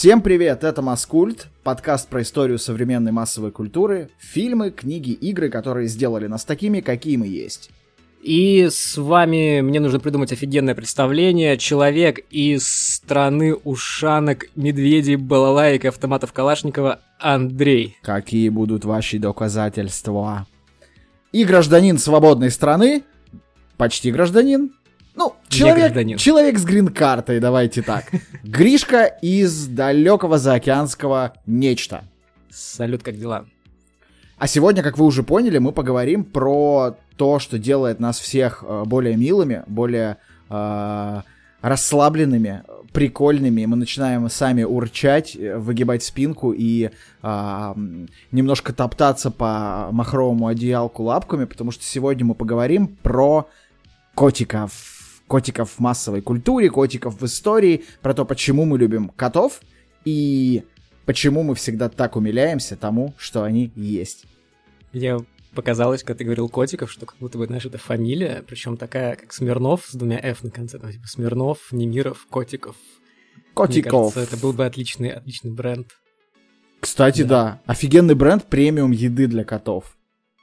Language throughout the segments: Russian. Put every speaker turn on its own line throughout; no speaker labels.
Всем привет, это Маскульт, подкаст про историю современной массовой культуры, фильмы, книги, игры, которые сделали нас такими, какие мы есть.
И с вами мне нужно придумать офигенное представление. Человек из страны ушанок, медведей, балалаек и автоматов Калашникова Андрей.
Какие будут ваши доказательства? И гражданин свободной страны, почти гражданин, ну, человек, человек с грин-картой, давайте так. Гришка из далекого заокеанского нечто.
Салют, как дела?
А сегодня, как вы уже поняли, мы поговорим про то, что делает нас всех э, более милыми, более э, расслабленными, прикольными. Мы начинаем сами урчать, э, выгибать спинку и э, немножко топтаться по махровому одеялку лапками, потому что сегодня мы поговорим про котиков котиков в массовой культуре, котиков в истории, про то, почему мы любим котов и почему мы всегда так умиляемся тому, что они есть.
Мне показалось, когда ты говорил котиков, что как будто бы, знаешь, это фамилия, причем такая, как Смирнов с двумя F на конце, там, типа Смирнов, Немиров, Котиков.
Котиков.
Мне кажется, это был бы отличный, отличный бренд.
Кстати, да. да. Офигенный бренд премиум еды для котов.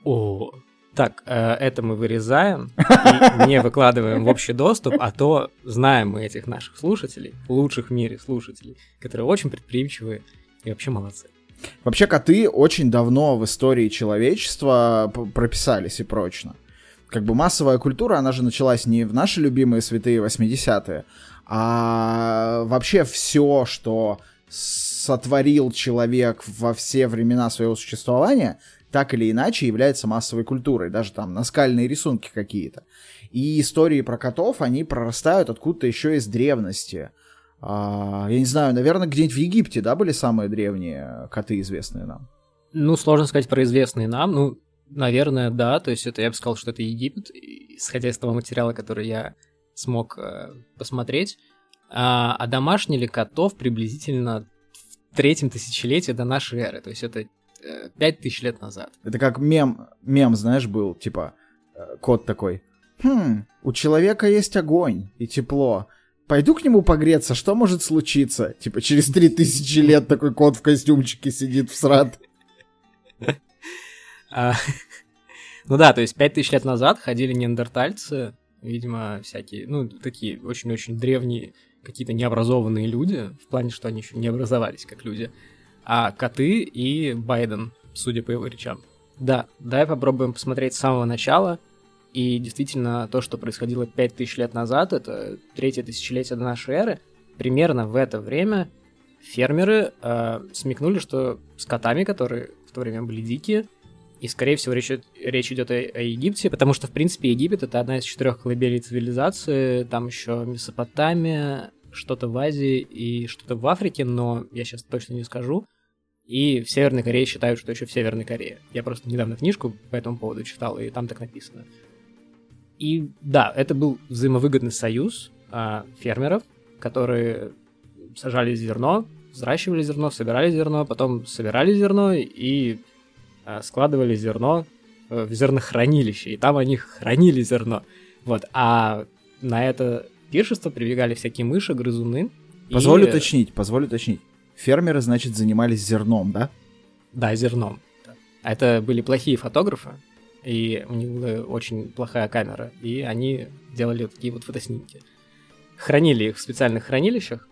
О, так, э, это мы вырезаем и не выкладываем в общий доступ, а то знаем мы этих наших слушателей, лучших в мире слушателей, которые очень предприимчивые и вообще молодцы.
Вообще коты очень давно в истории человечества прописались и прочно. Как бы массовая культура, она же началась не в наши любимые святые 80-е, а вообще все, что сотворил человек во все времена своего существования, так или иначе является массовой культурой, даже там наскальные рисунки какие-то. И истории про котов, они прорастают откуда-то еще из древности. А, я не знаю, наверное, где-нибудь в Египте, да, были самые древние коты, известные нам?
Ну, сложно сказать про известные нам, ну, наверное, да, то есть это, я бы сказал, что это Египет, исходя из того материала, который я смог э, посмотреть. А, а домашнили котов приблизительно в третьем тысячелетии до нашей эры, то есть это пять тысяч лет назад.
Это как мем, мем, знаешь, был, типа, э, кот такой. Хм, у человека есть огонь и тепло. Пойду к нему погреться, что может случиться? Типа, через три тысячи лет такой кот в костюмчике сидит в срад.
А, ну да, то есть пять тысяч лет назад ходили неандертальцы, видимо, всякие, ну, такие очень-очень древние, какие-то необразованные люди, в плане, что они еще не образовались как люди а коты и Байден, судя по его речам. Да, давай попробуем посмотреть с самого начала. И действительно, то, что происходило 5000 лет назад, это третье тысячелетие до нашей эры, примерно в это время фермеры э, смекнули, что с котами, которые в то время были дикие, и, скорее всего, речь, речь идет о, о Египте, потому что, в принципе, Египет — это одна из четырех колыбелей цивилизации, там еще Месопотамия, что-то в Азии и что-то в Африке, но я сейчас точно не скажу. И в Северной Корее считают, что еще в Северной Корее. Я просто недавно книжку по этому поводу читал, и там так написано. И да, это был взаимовыгодный союз а, фермеров, которые сажали зерно, взращивали зерно, собирали зерно, потом собирали зерно и а, складывали зерно э, в зернохранилище, и там они хранили зерно. Вот, а на это пиршество прибегали всякие мыши, грызуны.
Позволю и... уточнить, позволю уточнить. Фермеры, значит, занимались зерном, да?
Да, зерном. Это были плохие фотографы, и у них была очень плохая камера, и они делали такие вот фотоснимки. Хранили их в специальных хранилищах,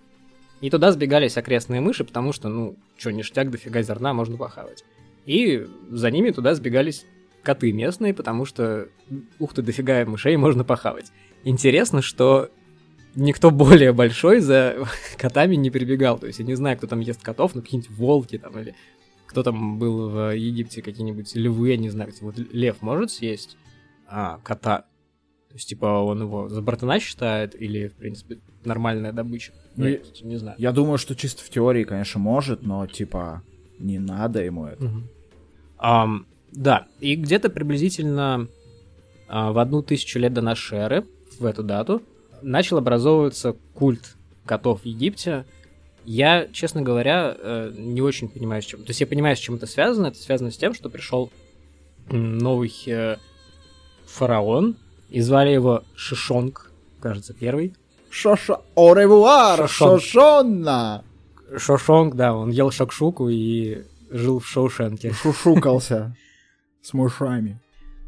и туда сбегались окрестные мыши, потому что, ну, что, ништяк, дофига зерна можно похавать. И за ними туда сбегались коты местные, потому что, ух ты, дофига мышей можно похавать. Интересно, что никто более большой за котами не прибегал. То есть я не знаю, кто там ест котов, но какие-нибудь волки там или кто там был в Египте, какие-нибудь львы, я не знаю, вот лев может съесть а, кота. То есть, типа, он его за братана считает или, в принципе, нормальная добыча?
Ну, я, не знаю. Я думаю, что чисто в теории, конечно, может, но, типа, не надо ему это. Угу.
Um, да, и где-то приблизительно uh, в одну тысячу лет до нашей эры, в эту дату, начал образовываться культ котов в Египте. Я, честно говоря, э, не очень понимаю, с чем. То есть я понимаю, с чем это связано. Это связано с тем, что пришел новый э, фараон, и звали его Шишонг, кажется, первый.
Шоша... Оревуар! Шошонна!
Шошонг, да, он ел шакшуку и жил в Шоушенке.
Шушукался с мышами.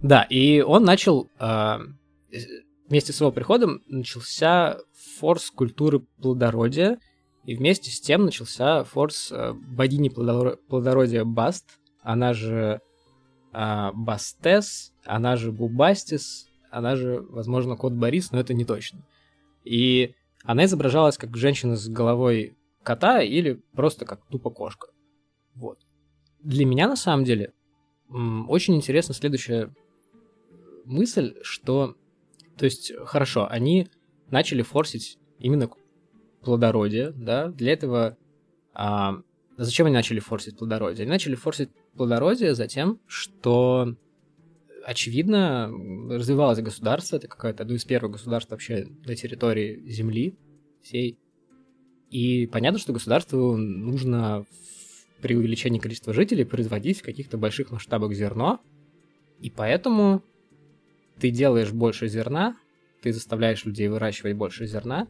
Да, и он начал... Э, вместе с его приходом начался форс культуры плодородия, и вместе с тем начался форс э, богини плодородия Баст, она же э, Бастес, она же Бубастис, она же, возможно, кот Борис, но это не точно. И она изображалась как женщина с головой кота или просто как тупо кошка. Вот. Для меня, на самом деле, очень интересна следующая мысль, что... То есть, хорошо, они начали форсить именно плодородие, да, для этого... А, зачем они начали форсить плодородие? Они начали форсить плодородие за тем, что очевидно, развивалось государство, это какое-то одно из первых государств вообще на территории Земли всей. И понятно, что государству нужно при увеличении количества жителей производить в каких-то больших масштабах зерно, и поэтому ты делаешь больше зерна, ты заставляешь людей выращивать больше зерна,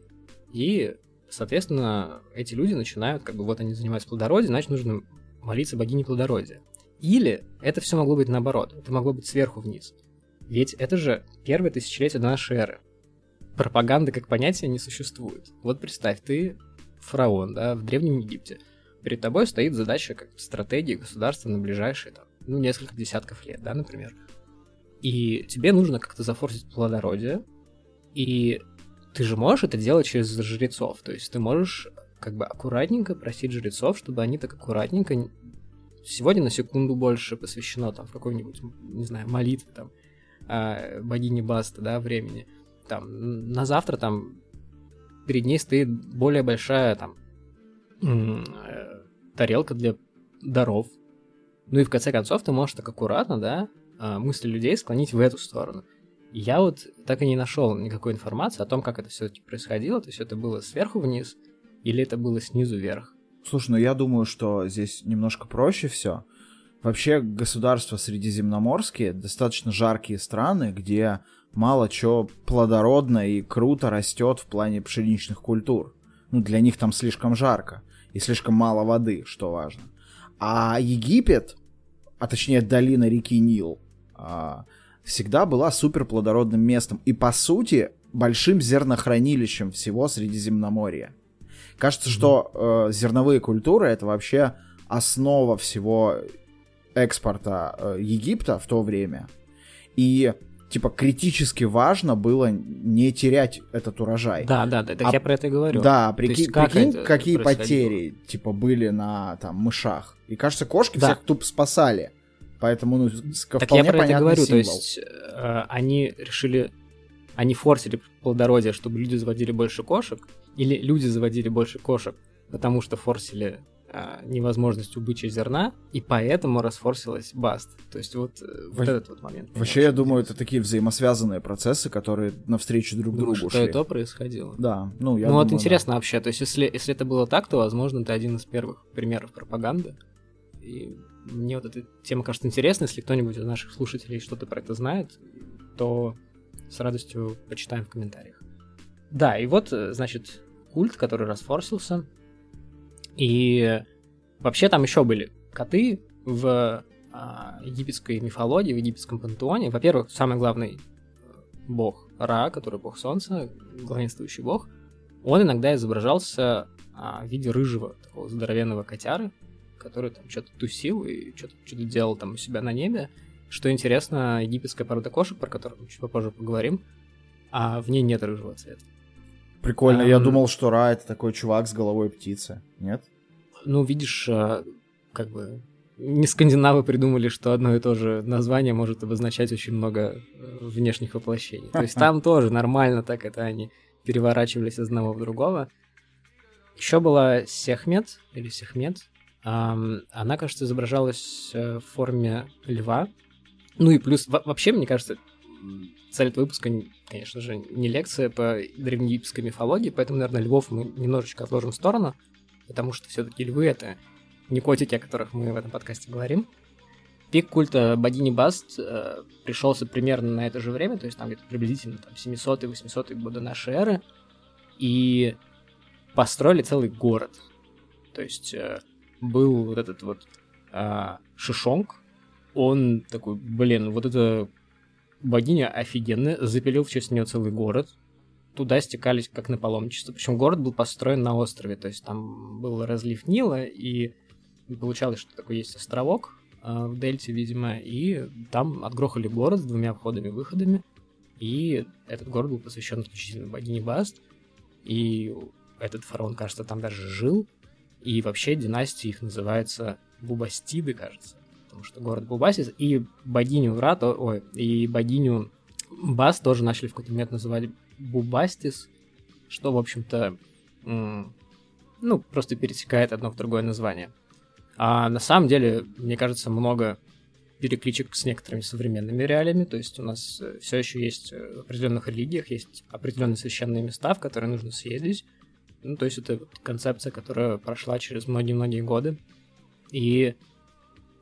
и, соответственно, эти люди начинают, как бы, вот они занимаются плодородием, значит, нужно молиться богине плодородия. Или это все могло быть наоборот, это могло быть сверху вниз. Ведь это же первое тысячелетие до нашей эры. Пропаганда как понятие не существует. Вот представь, ты фараон, да, в Древнем Египте. Перед тобой стоит задача как стратегии государства на ближайшие, там, ну, несколько десятков лет, да, например. И тебе нужно как-то зафорсить плодородие, и ты же можешь это делать через жрецов, то есть ты можешь как бы аккуратненько просить жрецов, чтобы они так аккуратненько сегодня на секунду больше посвящено там какой-нибудь, не знаю, молитве там э, богини Баста, да, времени. Там на завтра там перед ней стоит более большая там э, тарелка для даров. Ну и в конце концов ты можешь так аккуратно, да, мысли людей склонить в эту сторону. Я вот так и не нашел никакой информации о том, как это все-таки происходило. То есть это было сверху вниз или это было снизу вверх.
Слушай, ну я думаю, что здесь немножко проще все. Вообще государства средиземноморские достаточно жаркие страны, где мало чего плодородно и круто растет в плане пшеничных культур. Ну, для них там слишком жарко и слишком мало воды, что важно. А Египет, а точнее долина реки Нил, всегда была супер плодородным местом и, по сути, большим зернохранилищем всего Средиземноморья. Кажется, mm-hmm. что э, зерновые культуры это вообще основа всего экспорта э, Египта в то время. И типа критически важно было не терять этот урожай.
Да, да, да, так а, я про это и говорю.
Да, прики, как прикинь, какие потери типа были на там мышах. И кажется, кошки да. всех тупо спасали. Поэтому, ну,
так я про это говорю, символ. то есть э, они решили, они форсили плодородие, чтобы люди заводили больше кошек, или люди заводили больше кошек, потому что форсили а, невозможность убычи зерна, и поэтому расфорсилась баст. То есть вот, э, вот этот вот момент.
Вообще, я думаю, это такие взаимосвязанные процессы, которые навстречу друг другу
что
шли.
это происходило.
Да, ну я
Ну
думаю,
вот интересно
да.
вообще, то есть если, если это было так, то, возможно, это один из первых примеров пропаганды. И мне вот эта тема кажется интересной, если кто-нибудь из наших слушателей что-то про это знает, то с радостью почитаем в комментариях. Да, и вот, э, значит, культ, который расфорсился. И вообще там еще были коты в а, египетской мифологии, в египетском пантеоне. Во-первых, самый главный э, бог Ра, который бог солнца, главенствующий бог, он иногда изображался а, в виде рыжего, такого здоровенного котяры, который там что-то тусил и что-то, что-то делал там у себя на небе. Что интересно, египетская порода кошек, про которую мы чуть попозже поговорим, а в ней нет рыжего цвета.
Прикольно, um, я думал, что Ра это такой чувак с головой птицы, нет?
Ну, видишь, а, как бы не скандинавы придумали, что одно и то же название может обозначать очень много э, внешних воплощений. То есть там тоже нормально так это они переворачивались из одного в другого. Еще была Сехмет, или Сехмет. Она, кажется, изображалась э, в форме льва. Ну и плюс, вообще, мне кажется, цель этого выпуска, конечно же, не лекция по древнеегипетской мифологии, поэтому, наверное, львов мы немножечко отложим в сторону, потому что все-таки львы — это не котики, о которых мы в этом подкасте говорим. Пик культа богини Баст э, пришелся примерно на это же время, то есть там где-то приблизительно там, 700-800 годы нашей эры, и построили целый город. То есть э, был вот этот вот а, Шишонг, он такой, блин, вот эта богиня офигенная, запилил в честь нее целый город, туда стекались как на паломничество. Причем город был построен на острове, то есть там был разлив Нила, и получалось, что такой есть островок э, в Дельте, видимо, и там отгрохали город с двумя входами-выходами, и этот город был посвящен исключительно богине Баст, и этот фараон, кажется, там даже жил, и вообще династия их называется Бубастиды, кажется, потому что город Бубасис, и богиню Ра, то, ой, и богиню Бас тоже начали в какой-то момент называть Бубастис, что, в общем-то, ну, просто пересекает одно в другое название. А на самом деле, мне кажется, много перекличек с некоторыми современными реалиями, то есть у нас э, все еще есть э, в определенных религиях, есть определенные священные места, в которые нужно съездить. Ну, то есть это концепция, которая прошла через многие-многие годы. И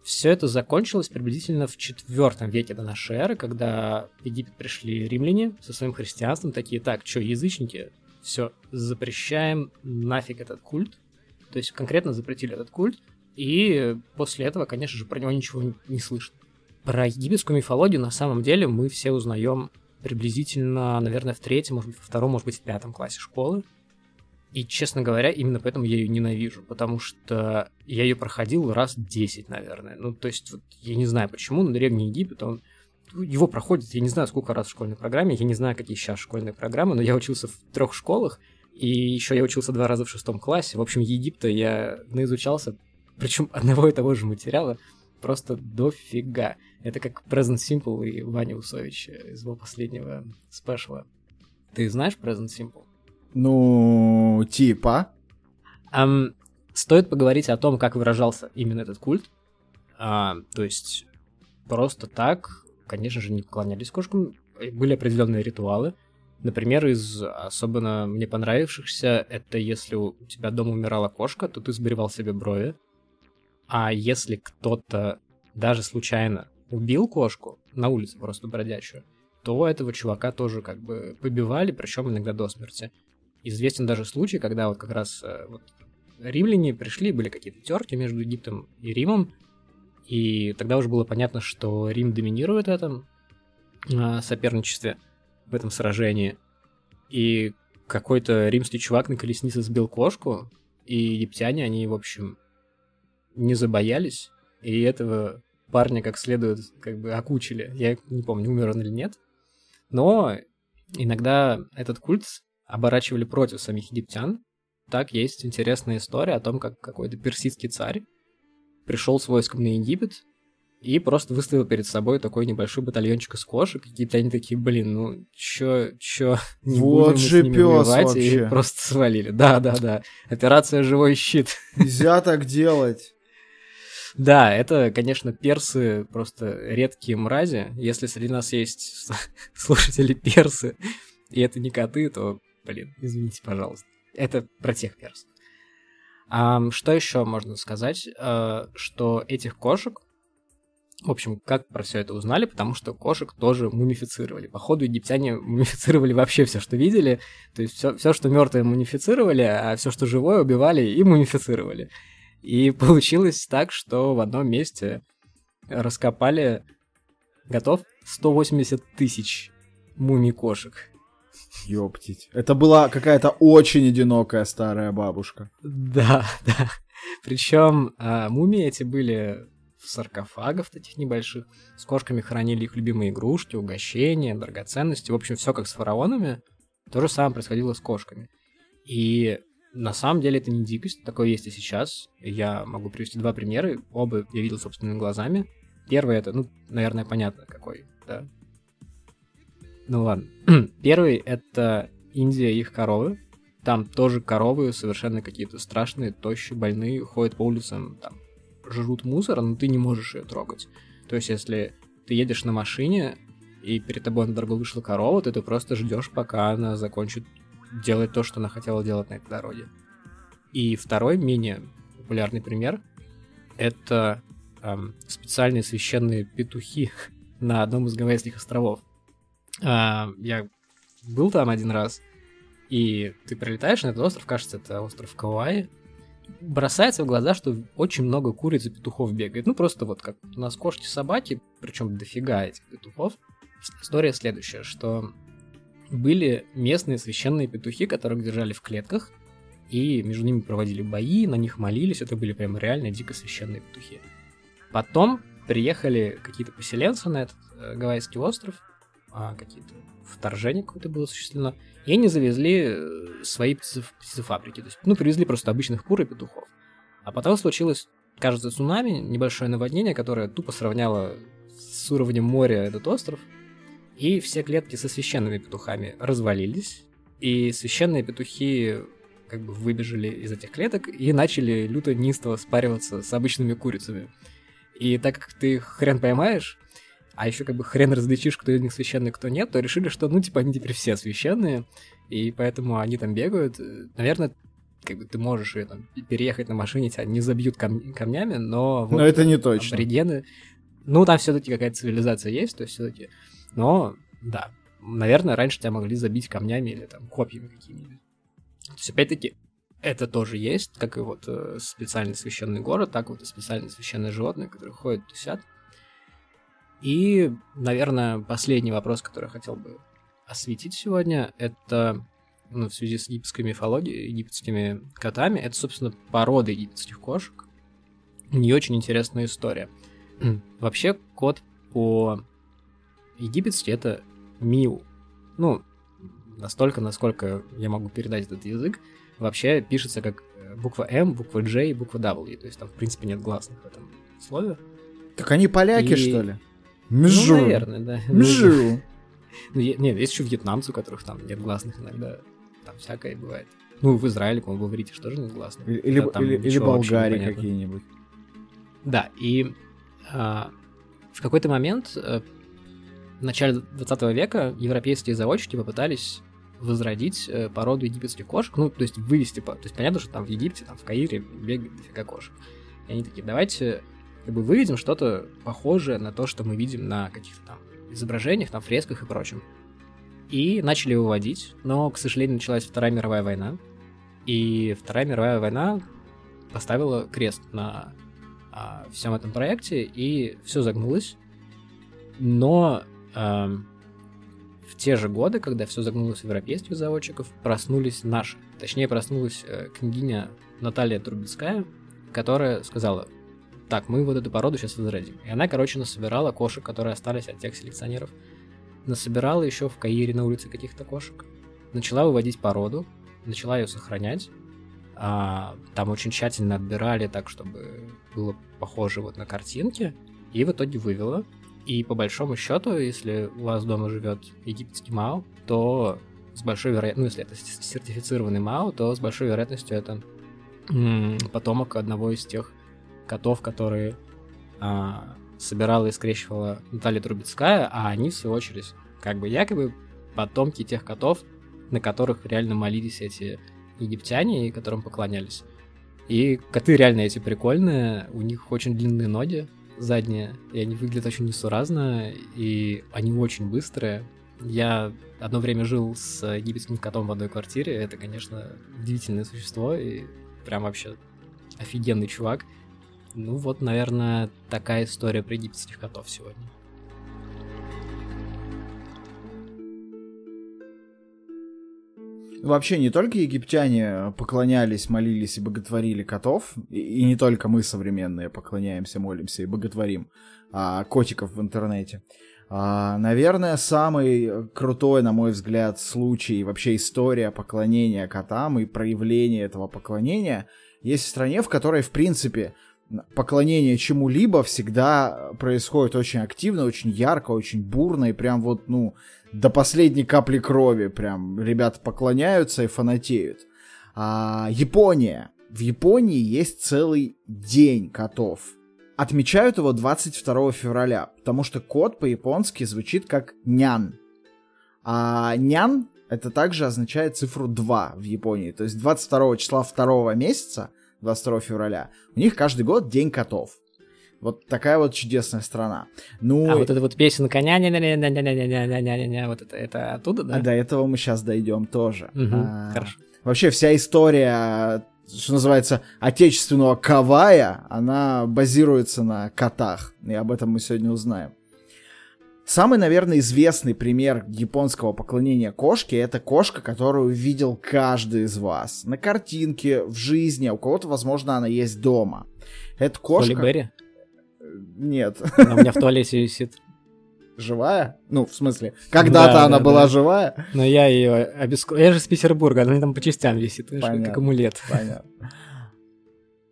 все это закончилось приблизительно в IV веке до нашей эры, когда в Египет пришли римляне со своим христианством, такие, так, что, язычники, все, запрещаем нафиг этот культ. То есть конкретно запретили этот культ, и после этого, конечно же, про него ничего не слышно. Про египетскую мифологию на самом деле мы все узнаем приблизительно, наверное, в третьем, может быть, во втором, может быть, в пятом классе школы. И, честно говоря, именно поэтому я ее ненавижу, потому что я ее проходил раз 10, наверное. Ну, то есть, вот, я не знаю почему, но Древний Египет, он его проходит, я не знаю, сколько раз в школьной программе, я не знаю, какие сейчас школьные программы, но я учился в трех школах, и еще я учился два раза в шестом классе. В общем, Египта я наизучался, причем одного и того же материала, просто дофига. Это как Present Simple и Ваня Усович из его последнего спешла. Ты знаешь Present Simple?
Ну, типа.
Um, стоит поговорить о том, как выражался именно этот культ. А, то есть просто так, конечно же, не поклонялись кошкам. Были определенные ритуалы. Например, из особенно мне понравившихся, это если у тебя дома умирала кошка, то ты сбривал себе брови. А если кто-то даже случайно убил кошку на улице просто бродячую, то этого чувака тоже как бы побивали, причем иногда до смерти. Известен даже случай, когда вот как раз э, вот, римляне пришли, были какие-то терки между Египтом и Римом, и тогда уже было понятно, что Рим доминирует в этом э, соперничестве, в этом сражении. И какой-то римский чувак на колеснице сбил кошку, и египтяне, они, в общем, не забоялись, и этого парня как следует как бы окучили. Я не помню, умер он или нет. Но иногда этот культ оборачивали против самих египтян. Так есть интересная история о том, как какой-то персидский царь пришел с войском на Египет и просто выставил перед собой такой небольшой батальончик из кошек. Какие-то они такие, блин, ну чё, чё,
не вот будем же с ними воевать,
и просто свалили. Да, да, да. Операция «Живой щит».
Нельзя так делать.
Да, это, конечно, персы просто редкие мрази. Если среди нас есть слушатели персы, и это не коты, то Блин, извините, пожалуйста. Это про тех персов. А, что еще можно сказать? А, что этих кошек, в общем, как про все это узнали, потому что кошек тоже мумифицировали. Походу, египтяне мумифицировали вообще все, что видели. То есть все, все что мертвое мумифицировали, а все, что живое, убивали и мумифицировали. И получилось так, что в одном месте раскопали, готов, 180 тысяч мумий кошек.
Ёптить. Это была какая-то очень одинокая старая бабушка.
Да, да. Причем а, мумии эти были в саркофагах таких небольших. С кошками хранили их любимые игрушки, угощения, драгоценности. В общем, все как с фараонами. То же самое происходило с кошками. И на самом деле это не дикость, такое есть и сейчас. Я могу привести два примера, оба я видел собственными глазами. Первый это, ну, наверное, понятно какой, да, ну ладно. Первый — это Индия и их коровы. Там тоже коровы совершенно какие-то страшные, тощие, больные, ходят по улицам, там, жрут мусор, но ты не можешь ее трогать. То есть, если ты едешь на машине, и перед тобой на дорогу вышла корова, то ты просто ждешь, пока она закончит делать то, что она хотела делать на этой дороге. И второй, менее популярный пример, это эм, специальные священные петухи на одном из Гавайских островов. А, я был там один раз, и ты прилетаешь на этот остров, кажется, это остров Кауай, бросается в глаза, что очень много куриц и петухов бегает. Ну, просто вот как у нас кошки-собаки, причем дофига этих петухов. История следующая, что были местные священные петухи, которых держали в клетках, и между ними проводили бои, на них молились, это были прям реально дико священные петухи. Потом приехали какие-то поселенцы на этот э, Гавайский остров, а, какие-то вторжения какое-то было осуществлено, и они завезли э, свои птицефабрики. То есть, ну, привезли просто обычных кур и петухов. А потом случилось, кажется, цунами, небольшое наводнение, которое тупо сравняло с уровнем моря этот остров, и все клетки со священными петухами развалились, и священные петухи как бы выбежали из этих клеток и начали люто неистово спариваться с обычными курицами. И так как ты хрен поймаешь, а еще как бы хрен различишь, кто из них священный, кто нет, то решили, что, ну, типа, они теперь все священные, и поэтому они там бегают. Наверное, как бы ты можешь там, переехать на машине, тебя не забьют кам- камнями, но...
Вот, но это не точно.
Аборигены... Ну, там все-таки какая-то цивилизация есть, то есть все-таки... Но, да, наверное, раньше тебя могли забить камнями или там копьями какими-нибудь. То есть, опять-таки, это тоже есть, как и вот э, специальный священный город, так вот и специальные священные животные, которые ходят, тусят. И, наверное, последний вопрос, который я хотел бы осветить сегодня, это ну, в связи с египетской мифологией, египетскими котами, это, собственно, порода египетских кошек. У нее очень интересная история. Вообще, кот по египетски это миу. Ну, настолько, насколько я могу передать этот язык, вообще пишется как э, буква М, буква J и буква W. То есть там, в принципе, нет гласных в этом слове.
Так они поляки, и... что ли?
Мжу. Ну, наверное, да.
Мжу.
Ну, нет, есть еще вьетнамцы, у которых там нет гласных иногда. Там всякое бывает. Ну, в Израиле, по-моему, говорите, что же нет гласных.
Или, или, или Болгарии какие-нибудь.
Да, и а, в какой-то момент, а, в начале 20 века, европейские заводчики попытались возродить э, породу египетских кошек, ну, то есть вывести, то есть понятно, что там в Египте, там в Каире бегает дофига кошек. И они такие, давайте как бы выведем что-то похожее на то, что мы видим на каких-то там изображениях, там фресках и прочем. И начали выводить, но, к сожалению, началась Вторая мировая война, и Вторая мировая война поставила крест на а, всем этом проекте, и все загнулось. Но а, в те же годы, когда все загнулось у европейских заводчиков, проснулись наши. Точнее, проснулась э, княгиня Наталья Трубецкая, которая сказала, так, мы вот эту породу сейчас возродим. И она, короче, насобирала кошек, которые остались от тех селекционеров. Насобирала еще в Каире на улице каких-то кошек. Начала выводить породу, начала ее сохранять. А, там очень тщательно отбирали так, чтобы было похоже вот на картинки. И в итоге вывела. И по большому счету, если у вас дома живет египетский мау, то с большой вероятностью, ну, если это сертифицированный мау, то с большой вероятностью это потомок одного из тех котов, которые а, собирала и скрещивала Наталья Трубецкая, а они, в свою очередь, как бы якобы потомки тех котов, на которых реально молились эти египтяне и которым поклонялись. И коты реально эти прикольные, у них очень длинные ноги задние, и они выглядят очень несуразно, и они очень быстрые. Я одно время жил с египетским котом в одной квартире, это, конечно, удивительное существо, и прям вообще офигенный чувак. Ну вот, наверное, такая история про египетских котов сегодня.
Вообще не только египтяне поклонялись, молились и боготворили котов, и, и не только мы современные поклоняемся, молимся и боготворим а, котиков в интернете. А, наверное, самый крутой, на мой взгляд, случай, вообще история поклонения котам и проявления этого поклонения есть в стране, в которой, в принципе, поклонение чему-либо всегда происходит очень активно, очень ярко, очень бурно и прям вот, ну, до последней капли крови прям ребята поклоняются и фанатеют. А, Япония. В Японии есть целый день котов. Отмечают его 22 февраля, потому что кот по-японски звучит как нян. А нян это также означает цифру 2 в Японии. То есть 22 числа второго месяца 22 февраля. У них каждый год День котов. Вот такая вот чудесная страна. Ну,
а вот эта вот песенка ня ня ня ня ня ня ня ня ня ня ня ня вот это, это оттуда, да?
А до этого мы сейчас дойдем тоже.
Угу, а, хорошо.
Вообще вся история что называется, отечественного кавая, она базируется на котах. И об этом мы сегодня узнаем. Самый, наверное, известный пример японского поклонения кошке это кошка, которую видел каждый из вас. На картинке, в жизни, а у кого-то, возможно, она есть дома. Это кошка...
Холли Берри?
Нет.
Она у меня в туалете висит.
Живая? Ну, в смысле, когда-то
Да,
она
да,
была
да.
живая?
Но я ее обеск... Я же из Петербурга, она там по частям висит,
Понятно.
как амулет.
Понятно.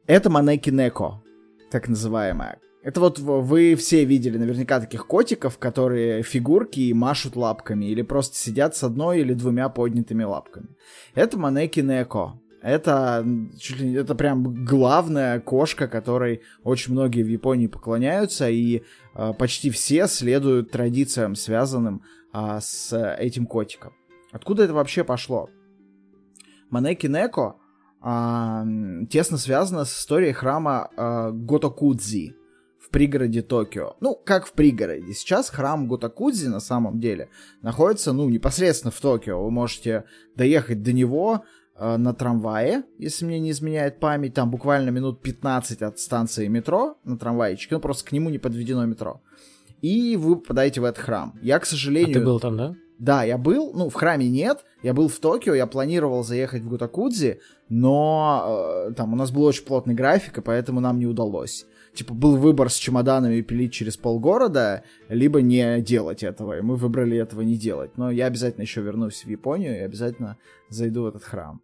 Это Манеки Неко, так называемая. Это вот вы все видели наверняка таких котиков, которые фигурки и машут лапками, или просто сидят с одной или двумя поднятыми лапками. Это Манеки Неко. Это, чуть ли это прям главная кошка, которой очень многие в Японии поклоняются, и э, почти все следуют традициям, связанным а, с этим котиком. Откуда это вообще пошло? Манеки Неко а, м, тесно связана с историей храма а, Готокудзи пригороде Токио. Ну, как в пригороде. Сейчас храм Готокудзи на самом деле находится, ну, непосредственно в Токио. Вы можете доехать до него а, на трамвае, если мне не изменяет память. Там буквально минут 15 от станции метро на трамвайчике. Ну, просто к нему не подведено метро. И вы попадаете в этот храм. Я, к
А
сожалению...
ты был там, да?
Да, я был, ну, в храме нет, я был в Токио, я планировал заехать в Гутакудзи, но э, там у нас был очень плотный график, и поэтому нам не удалось. Типа, был выбор с чемоданами пилить через полгорода, либо не делать этого, и мы выбрали этого не делать. Но я обязательно еще вернусь в Японию и обязательно зайду в этот храм.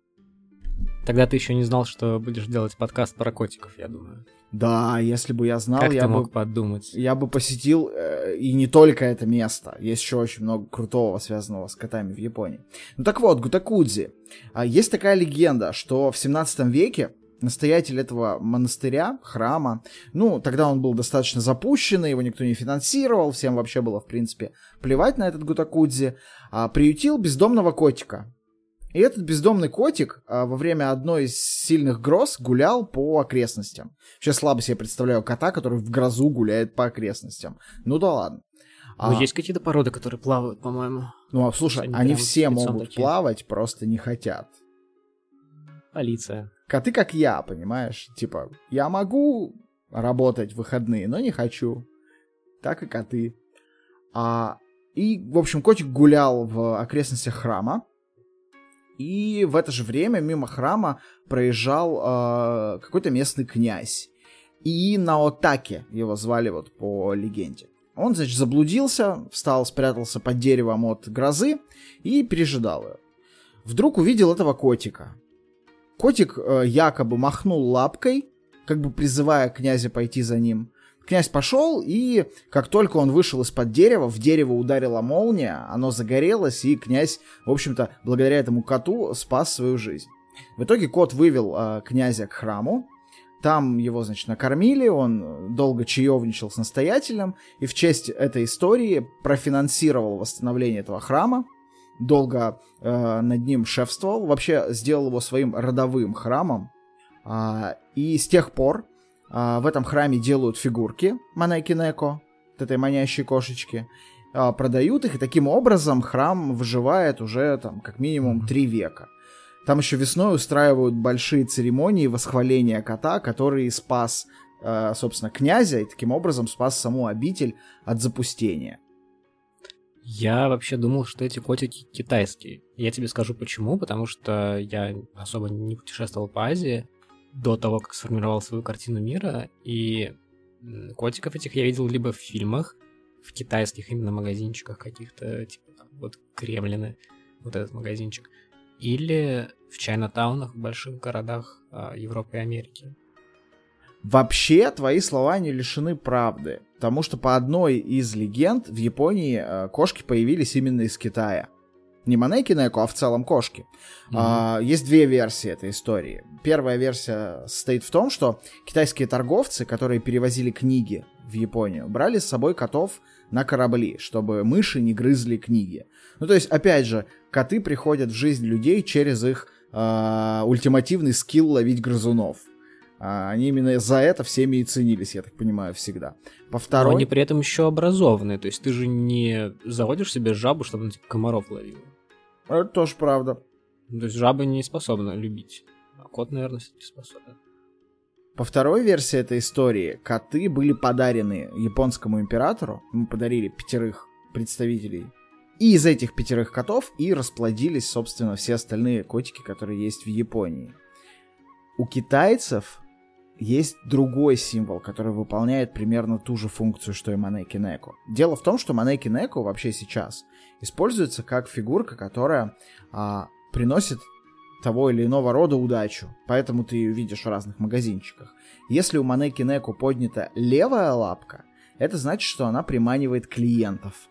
Тогда ты еще не знал, что будешь делать подкаст про котиков, я думаю.
Да, если бы я знал,
как
я
ты
бы
мог подумать?
я бы посетил э, и не только это место. Есть еще очень много крутого, связанного с котами в Японии. Ну так вот, Гутакудзи. А, есть такая легенда, что в 17 веке настоятель этого монастыря, храма, ну, тогда он был достаточно запущенный, его никто не финансировал, всем вообще было, в принципе, плевать на этот Гутакудзи, а, приютил бездомного котика. И этот бездомный котик а, во время одной из сильных гроз гулял по окрестностям. Сейчас слабо себе представляю кота, который в грозу гуляет по окрестностям. Ну да ладно.
Ну,
А,
есть какие-то породы, которые плавают, по-моему.
ну а слушай,
они
они, все могут
такие.
плавать, просто не хотят.
Полиция.
Коты как я, понимаешь? Типа, я могу работать в выходные, но не хочу. Так и коты. А, и, в общем, котик гулял в окрестностях храма. И в это же время мимо храма проезжал э, какой-то местный князь. И Наотаке его звали вот по легенде. Он, значит, заблудился, встал, спрятался под деревом от грозы и пережидал ее. Вдруг увидел этого котика. Котик э, якобы махнул лапкой, как бы призывая князя пойти за ним. Князь пошел, и как только он вышел из-под дерева, в дерево ударила молния, оно загорелось, и князь, в общем-то, благодаря этому коту спас свою жизнь. В итоге кот вывел э, князя к храму, там его, значит, накормили, он долго чаевничал с настоятелем, и в честь этой истории профинансировал восстановление этого храма, долго э, над ним шефствовал, вообще сделал его своим родовым храмом. А, и с тех пор а, в этом храме делают фигурки Манеки Неко, вот этой манящей кошечки, а, продают их, и таким образом храм выживает уже там как минимум три века. Там еще весной устраивают большие церемонии восхваления кота, который спас, э, собственно, князя, и таким образом спас саму обитель от запустения.
Я вообще думал, что эти котики китайские. Я тебе скажу почему, потому что я особо не путешествовал по Азии до того, как сформировал свою картину мира, и котиков этих я видел либо в фильмах, в китайских именно магазинчиках каких-то, типа вот Кремлины, вот этот магазинчик, или в Чайнатаунах, в больших городах а, Европы и Америки.
Вообще, твои слова не лишены правды, потому что по одной из легенд в Японии э, кошки появились именно из Китая. Не Манеки Неко, а в целом кошки. А, есть две версии этой истории. Первая версия состоит в том, что китайские торговцы, которые перевозили книги в Японию, брали с собой котов на корабли, чтобы мыши не грызли книги. Ну, то есть, опять же, коты приходят в жизнь людей через их а, ультимативный скилл ловить грызунов. А, Они именно за это всеми и ценились, я так понимаю, всегда. По
Но
второй...
они при этом еще образованные, то есть ты же не заводишь себе жабу, чтобы она типа, комаров ловила.
Это тоже правда.
То есть жаба не способна любить. А кот, наверное, все-таки способен.
По второй версии этой истории, коты были подарены японскому императору. Ему подарили пятерых представителей. И из этих пятерых котов и расплодились, собственно, все остальные котики, которые есть в Японии. У китайцев есть другой символ, который выполняет примерно ту же функцию, что и Манеки Неко. Дело в том, что Манеки Неко вообще сейчас используется как фигурка, которая а, приносит того или иного рода удачу. Поэтому ты ее видишь в разных магазинчиках. Если у Манеки Неко поднята левая лапка, это значит, что она приманивает клиентов.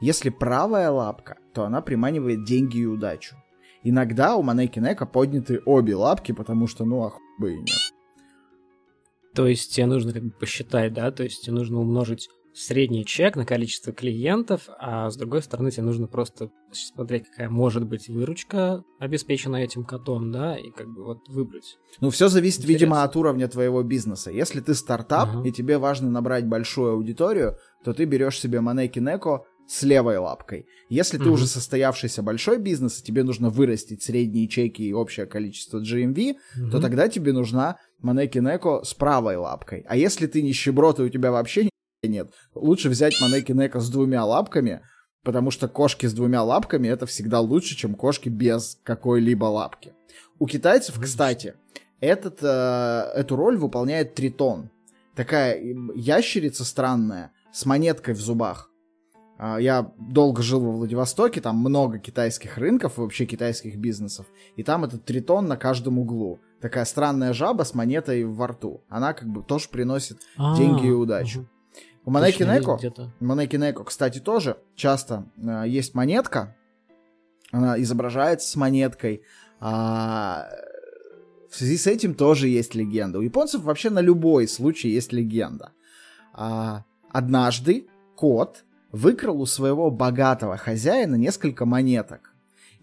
Если правая лапка, то она приманивает деньги и удачу. Иногда у Манеки Неко подняты обе лапки, потому что, ну, ах бы и нет.
То есть тебе нужно как бы посчитать, да, то есть тебе нужно умножить средний чек на количество клиентов, а с другой стороны тебе нужно просто смотреть, какая может быть выручка обеспечена этим котом, да, и как бы вот выбрать.
Ну, все зависит, Интересно. видимо, от уровня твоего бизнеса. Если ты стартап, ага. и тебе важно набрать большую аудиторию, то ты берешь себе Манеки Неко с левой лапкой. Если ты угу. уже состоявшийся большой бизнес, и тебе нужно вырастить средние чеки и общее количество GMV, угу. то тогда тебе нужна Манеки Неко с правой лапкой. А если ты нищеброд, и у тебя вообще нет, лучше взять Манеки Неко с двумя лапками, потому что кошки с двумя лапками это всегда лучше, чем кошки без какой-либо лапки. У китайцев, кстати, этот, э, эту роль выполняет тритон. Такая ящерица странная, с монеткой в зубах. А, я долго жил во Владивостоке, там много китайских рынков, вообще китайских бизнесов, и там этот тритон на каждом углу. Такая странная жаба с монетой во рту. Она как бы тоже приносит А-а-а. деньги и удачу. У Манеки Неко, Манеки Неко, кстати, тоже часто э, есть монетка, она изображается с монеткой, а в связи с этим тоже есть легенда. У японцев вообще на любой случай есть легенда. А, однажды кот выкрал у своего богатого хозяина несколько монеток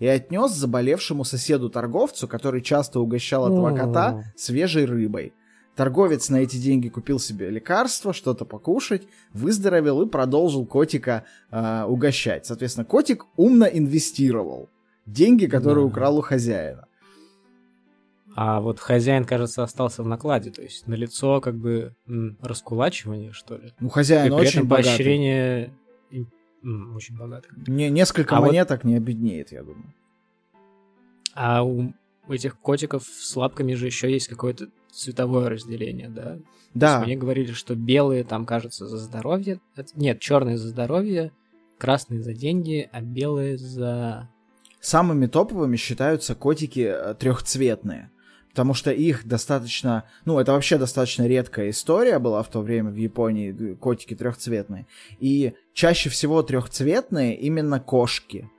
и отнес заболевшему соседу-торговцу, который часто угощал этого кота свежей рыбой. Торговец на эти деньги купил себе лекарство, что-то покушать, выздоровел и продолжил котика э, угощать. Соответственно, котик умно инвестировал деньги, которые да. украл у хозяина.
А вот хозяин, кажется, остался в накладе, то есть на лицо как бы раскулачивание, что ли.
Ну, хозяин и при очень этом богатый.
Поощрение очень богатый.
Не, несколько а монеток вот... не обеднеет, я думаю.
А у этих котиков с лапками же еще есть какое-то цветовое разделение, да?
Да.
мне говорили, что белые там, кажется, за здоровье. Нет, черные за здоровье, красные за деньги, а белые за...
Самыми топовыми считаются котики э, трехцветные потому что их достаточно, ну, это вообще достаточно редкая история была в то время в Японии, котики трехцветные. И чаще всего трехцветные именно кошки.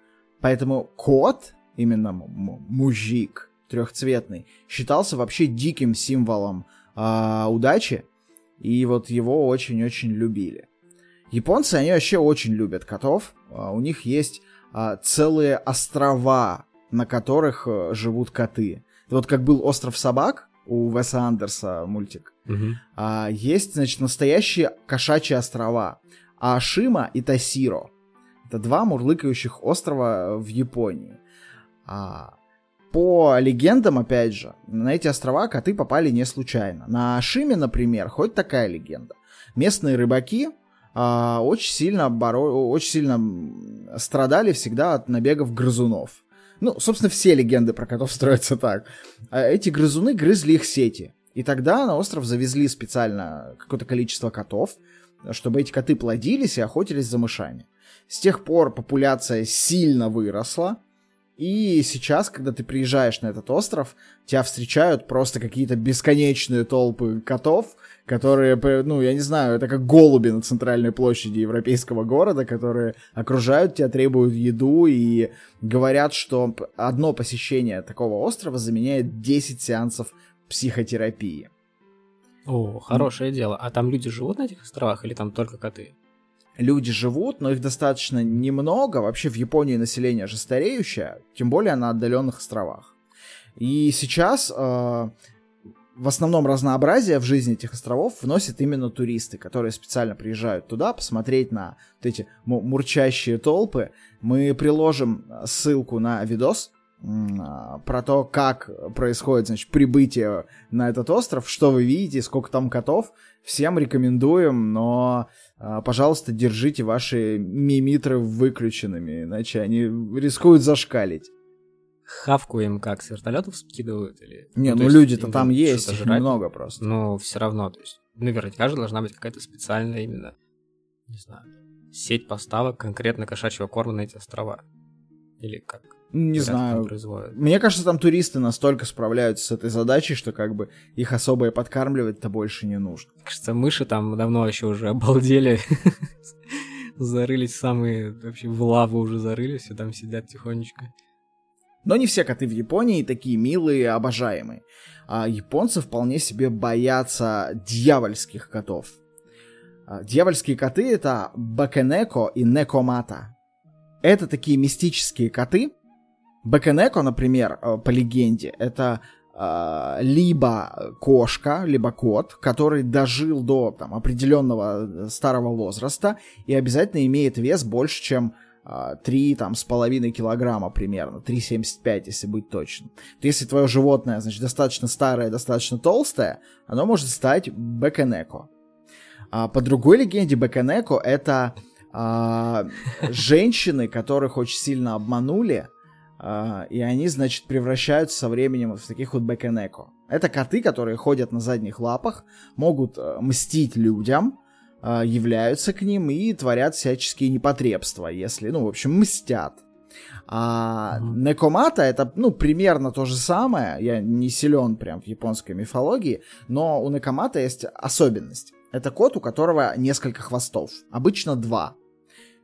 Поэтому кот, именно мужик трехцветный, считался вообще диким символом э, удачи, и вот его очень-очень любили. Японцы, они вообще очень любят котов. Uh, у них есть uh, целые острова, на которых uh, живут коты. Вот как был «Остров собак», у Веса Андерса мультик. Угу. А, есть, значит, настоящие кошачьи острова. Ашима и Тасиро. Это два мурлыкающих острова в Японии. А, по легендам, опять же, на эти острова коты попали не случайно. На Ашиме, например, хоть такая легенда. Местные рыбаки а, очень сильно боро... очень сильно страдали всегда от набегов грызунов. Ну, собственно, все легенды про котов строятся так. А эти грызуны грызли их сети. И тогда на остров завезли специально какое-то количество котов, чтобы эти коты плодились и охотились за мышами. С тех пор популяция сильно выросла, и сейчас, когда ты приезжаешь на этот остров, тебя встречают просто какие-то бесконечные толпы котов, которые, ну, я не знаю, это как голуби на центральной площади европейского города, которые окружают тебя, требуют еду и говорят, что одно посещение такого острова заменяет 10 сеансов психотерапии.
О, хорошее дело. А там люди живут на этих островах или там только коты?
Люди живут, но их достаточно немного. Вообще в Японии население же стареющее, тем более на отдаленных островах. И сейчас э, в основном разнообразие в жизни этих островов вносят именно туристы, которые специально приезжают туда посмотреть на вот эти мурчащие толпы. Мы приложим ссылку на видос а, про то, как происходит, значит, прибытие на этот остров, что вы видите, сколько там котов. Всем рекомендуем, но, а, пожалуйста, держите ваши мимитры выключенными, иначе они рискуют зашкалить.
Хавку им как, с вертолетов скидывают? Или...
Не, ну, ну люди-то там есть, их много просто.
Но все равно, то есть, наверняка же должна быть какая-то специальная именно, не знаю, сеть поставок конкретно кошачьего корма на эти острова. Или как?
Не знаю. Мне кажется, там туристы настолько справляются с этой задачей, что как бы их особо и подкармливать-то больше не нужно.
Кажется, мыши там давно еще уже обалдели. Зарылись самые, вообще в лаву уже зарылись, и там сидят тихонечко.
Но не все коты в Японии такие милые и обожаемые. А японцы вполне себе боятся дьявольских котов. А, дьявольские коты это Бакенеко и Некомата. Это такие мистические коты. Бакенеко, например, э, по легенде, это э, либо кошка, либо кот, который дожил до там, определенного э, старого возраста и обязательно имеет вес больше, чем 3 там, с половиной килограмма примерно, 3,75, если быть точным. То если твое животное, значит, достаточно старое, достаточно толстое, оно может стать бекенеко. А по другой легенде, бекенеко — это а, женщины, которых очень сильно обманули, и они, значит, превращаются со временем в таких вот бекенеко. Это коты, которые ходят на задних лапах, могут а, мстить людям, а, являются к ним и творят всяческие непотребства, если, ну, в общем, мстят. А mm-hmm. Некомата это, ну, примерно то же самое. Я не силен прям в японской мифологии, но у Некомата есть особенность. Это кот, у которого несколько хвостов. Обычно два.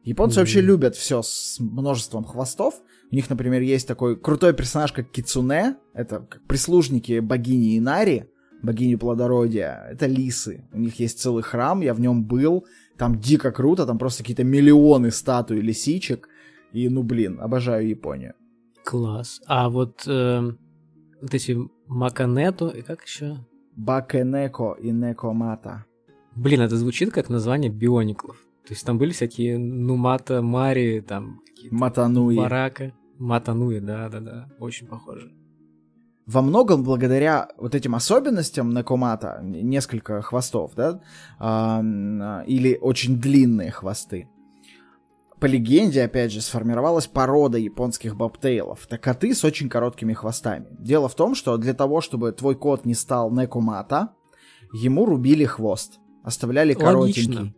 Японцы mm-hmm. вообще любят все с множеством хвостов. У них, например, есть такой крутой персонаж, как Кицуне. Это как прислужники богини Инари, богини плодородия. Это лисы. У них есть целый храм, я в нем был. Там дико круто, там просто какие-то миллионы статуй лисичек. И, ну, блин, обожаю Японию.
Класс. А вот, э, вот эти Маканету и как еще?
Бакенеко и Некомата.
Блин, это звучит как название биониклов. То есть там были всякие Нумата, Мари, там.
Матануи.
Барака. Матануи, да-да-да. Очень похоже.
Во многом благодаря вот этим особенностям Некомата, несколько хвостов, да, а, или очень длинные хвосты, по легенде, опять же, сформировалась порода японских бобтейлов. Это коты с очень короткими хвостами. Дело в том, что для того, чтобы твой кот не стал Некомата, ему рубили хвост. Оставляли коротенький.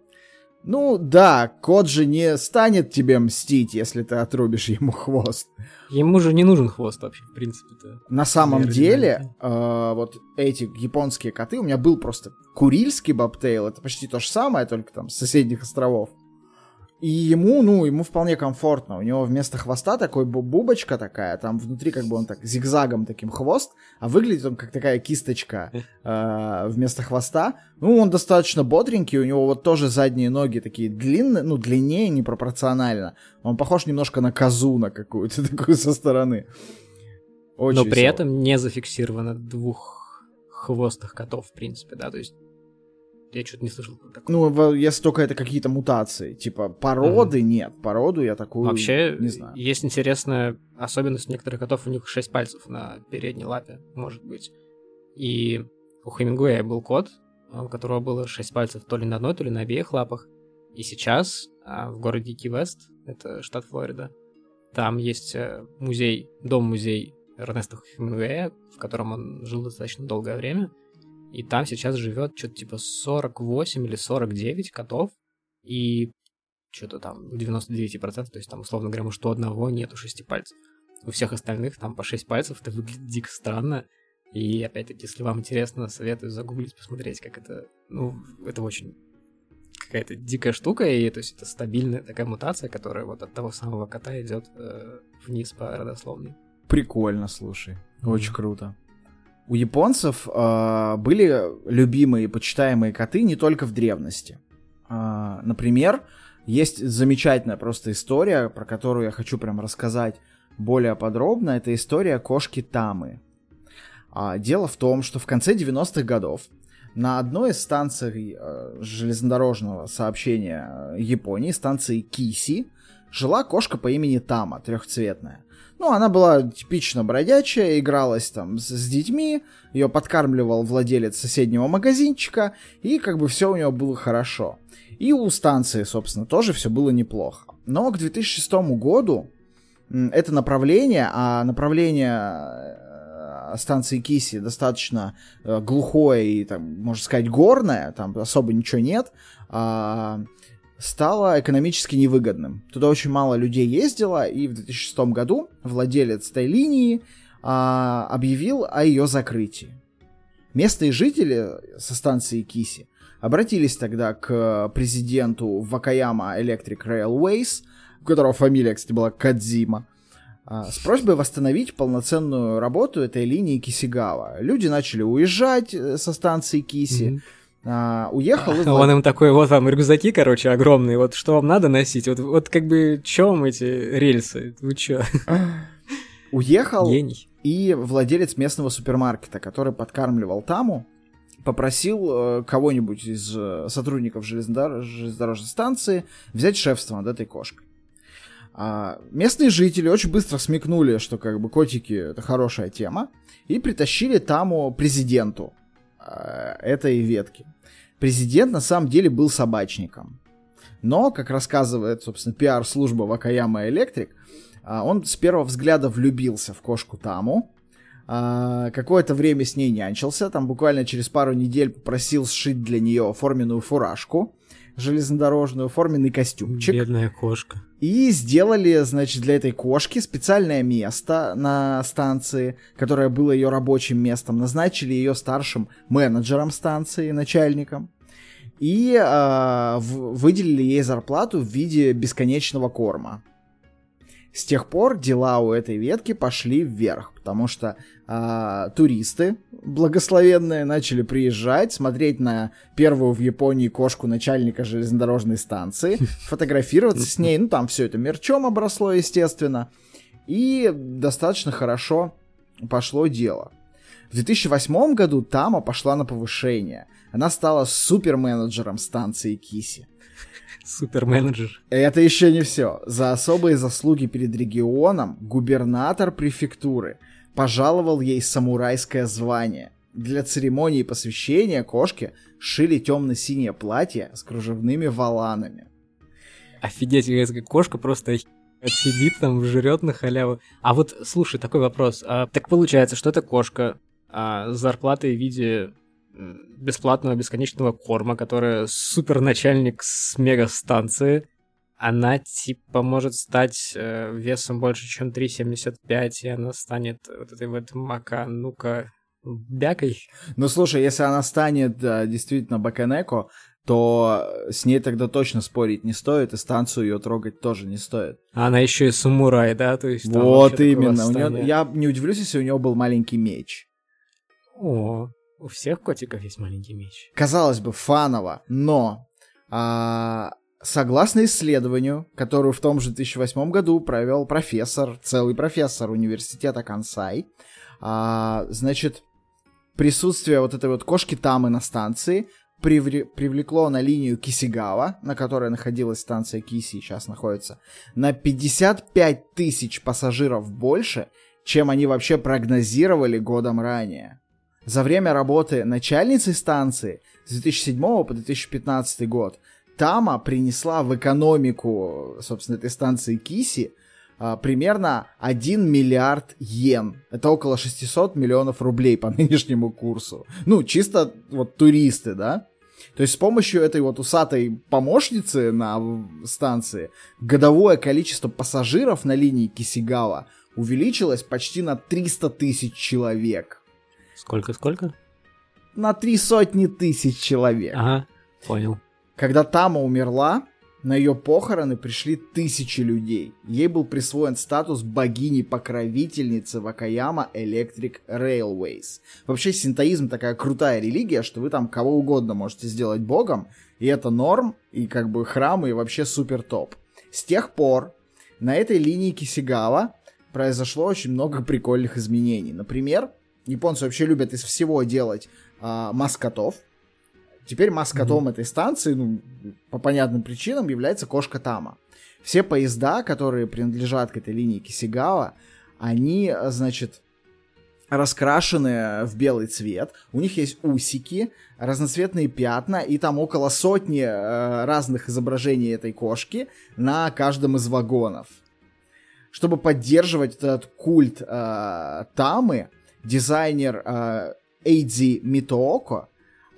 Ну да, кот же не станет тебе мстить, если ты отрубишь ему хвост.
Ему же не нужен хвост вообще, в принципе-то.
На самом деле, э, вот эти японские коты, у меня был просто курильский бобтейл, это почти то же самое, только там с соседних островов. И ему, ну, ему вполне комфортно. У него вместо хвоста такой бубочка такая, там внутри как бы он так зигзагом таким хвост, а выглядит он как такая кисточка э, вместо хвоста. Ну, он достаточно бодренький, у него вот тоже задние ноги такие длинные, ну, длиннее непропорционально. Он похож немножко на козу на какую-то такую со стороны.
Очень Но при весело. этом не зафиксировано двух хвостых котов, в принципе, да, то есть я что-то не слышал
такое. Ну, если только это какие-то мутации. Типа, породы mm нет. Породу я такую
Вообще,
не знаю.
есть интересная особенность некоторых котов, у них 6 пальцев на передней лапе, может быть. И у Хемингуэя был кот, у которого было 6 пальцев то ли на одной, то ли на обеих лапах. И сейчас а, в городе Ки-Вест, это штат Флорида, там есть э, музей, дом-музей Эрнеста Хемингуэя, в котором он жил достаточно долгое время. И там сейчас живет что-то типа 48 или 49 котов. И что-то там 99%, то есть там, условно говоря, может, у одного нету шести пальцев. У всех остальных там по 6 пальцев, это выглядит дико странно. И опять-таки, если вам интересно, советую загуглить, посмотреть, как это... Ну, это очень какая-то дикая штука, и то есть это стабильная такая мутация, которая вот от того самого кота идет э, вниз по родословной.
Прикольно, слушай. Очень mm-hmm. круто. У японцев э, были любимые и почитаемые коты не только в древности. Э, например, есть замечательная просто история, про которую я хочу прям рассказать более подробно. Это история кошки Тамы. А, дело в том, что в конце 90-х годов на одной из станций э, железнодорожного сообщения Японии, станции Киси, жила кошка по имени Тама, трехцветная. Ну, она была типично бродячая, игралась там с, с детьми, ее подкармливал владелец соседнего магазинчика, и как бы все у него было хорошо. И у станции, собственно, тоже все было неплохо. Но к 2006 году это направление, а направление э, станции Киси достаточно э, глухое и, там, можно сказать, горное, там особо ничего нет, а, стало экономически невыгодным. Туда очень мало людей ездило, и в 2006 году владелец этой линии а, объявил о ее закрытии. Местные жители со станции Киси обратились тогда к президенту Вакаяма Electric Railways, у которого фамилия, кстати, была Кадзима, а, с просьбой восстановить полноценную работу этой линии Кисигава. Люди начали уезжать э, со станции Киси, mm-hmm а, уехал.
И... Он им такой, вот вам рюкзаки, короче, огромные, вот что вам надо носить, вот, вот как бы, чем эти рельсы, вы чё?
Уехал.
Гений.
И владелец местного супермаркета, который подкармливал Таму, попросил э, кого-нибудь из э, сотрудников железнодор... железнодорожной станции взять шефство над этой кошкой. А местные жители очень быстро смекнули, что как бы котики это хорошая тема, и притащили Таму президенту Э, этой ветки. Президент на самом деле был собачником. Но, как рассказывает, собственно, пиар-служба Вакаяма Электрик, он с первого взгляда влюбился в кошку Таму, а, какое-то время с ней нянчился, там буквально через пару недель попросил сшить для нее форменную фуражку железнодорожную, форменный костюмчик.
Бедная кошка.
И сделали, значит, для этой кошки специальное место на станции, которое было ее рабочим местом. Назначили ее старшим менеджером станции, начальником. И э, выделили ей зарплату в виде бесконечного корма. С тех пор дела у этой ветки пошли вверх, потому что э, туристы благословенные начали приезжать, смотреть на первую в Японии кошку начальника железнодорожной станции, фотографироваться с ней, ну там все это мерчом обросло, естественно, и достаточно хорошо пошло дело. В 2008 году Тама пошла на повышение. Она стала суперменеджером станции Киси.
Суперменеджер.
Это еще не все. За особые заслуги перед регионом губернатор префектуры пожаловал ей самурайское звание. Для церемонии посвящения кошке шили темно-синее платье с кружевными валанами.
Офигеть, какая кошка просто сидит там, жрет на халяву. А вот, слушай, такой вопрос. А, так получается, что это кошка а, с зарплатой в виде бесплатного бесконечного корма, которая супер начальник с мегастанции. Она типа может стать э, весом больше, чем 3,75, и она станет вот этой вот мака, ну-ка, бякой.
Ну слушай, если она станет да, действительно баканеко, то с ней тогда точно спорить не стоит, и станцию ее трогать тоже не стоит.
А она еще и самурай, да? То есть
вот именно. У нее, я не удивлюсь, если у нее был маленький меч.
О, у всех котиков есть маленький меч.
Казалось бы, фаново, но а, согласно исследованию, которое в том же 2008 году провел профессор, целый профессор университета Кансай, а, значит, присутствие вот этой вот кошки Тамы на станции привлекло на линию Кисигава, на которой находилась станция Киси, сейчас находится, на 55 тысяч пассажиров больше, чем они вообще прогнозировали годом ранее. За время работы начальницей станции с 2007 по 2015 год Тама принесла в экономику, собственно, этой станции Киси а, примерно 1 миллиард йен. Это около 600 миллионов рублей по нынешнему курсу. Ну, чисто вот туристы, да? То есть с помощью этой вот усатой помощницы на станции годовое количество пассажиров на линии Кисигава увеличилось почти на 300 тысяч человек.
Сколько-сколько?
На три сотни тысяч человек.
Ага, понял.
Когда Тама умерла, на ее похороны пришли тысячи людей. Ей был присвоен статус богини-покровительницы Вакаяма Electric Railways. Вообще синтоизм такая крутая религия, что вы там кого угодно можете сделать богом, и это норм, и как бы храмы, и вообще супер топ. С тех пор на этой линии Кисигава произошло очень много прикольных изменений. Например, Японцы вообще любят из всего делать а, маскотов. Теперь маскотом mm-hmm. этой станции, ну, по понятным причинам, является кошка Тама. Все поезда, которые принадлежат к этой линии Кисигава, они, значит, раскрашены в белый цвет, у них есть усики, разноцветные пятна, и там около сотни э, разных изображений этой кошки на каждом из вагонов. Чтобы поддерживать этот культ э, Тамы, дизайнер э, Эйдзи Митооко,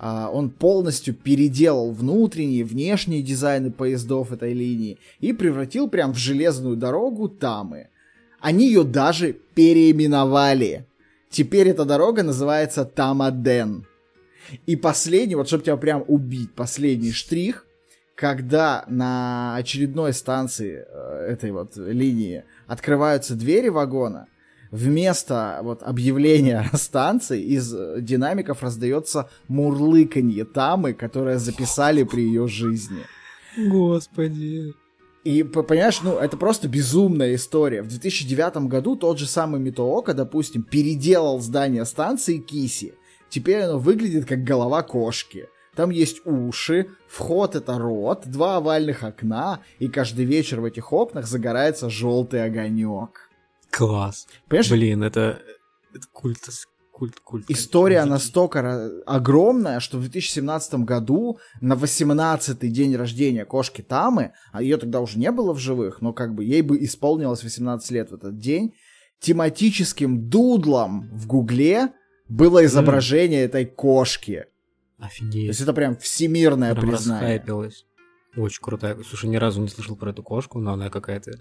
он полностью переделал внутренние внешние дизайны поездов этой линии и превратил прям в железную дорогу Тамы. Они ее даже переименовали. Теперь эта дорога называется Тамаден. И последний, вот чтобы тебя прям убить, последний штрих, когда на очередной станции э, этой вот линии открываются двери вагона, вместо вот объявления станции из динамиков раздается мурлыканье Тамы, которое записали при ее жизни.
Господи.
И, понимаешь, ну, это просто безумная история. В 2009 году тот же самый Митоока, допустим, переделал здание станции Киси. Теперь оно выглядит как голова кошки. Там есть уши, вход это рот, два овальных окна, и каждый вечер в этих окнах загорается желтый огонек.
Класс. Понимаешь? Блин, это, это культ культ, культ.
История настолько огромная, что в 2017 году на 18-й день рождения кошки Тамы, а ее тогда уже не было в живых, но как бы ей бы исполнилось 18 лет в этот день, тематическим дудлом в Гугле было изображение mm. этой кошки.
Офигеть.
То есть это прям всемирное прям признание.
Очень крутая. Слушай, ни разу не слышал про эту кошку, но она какая-то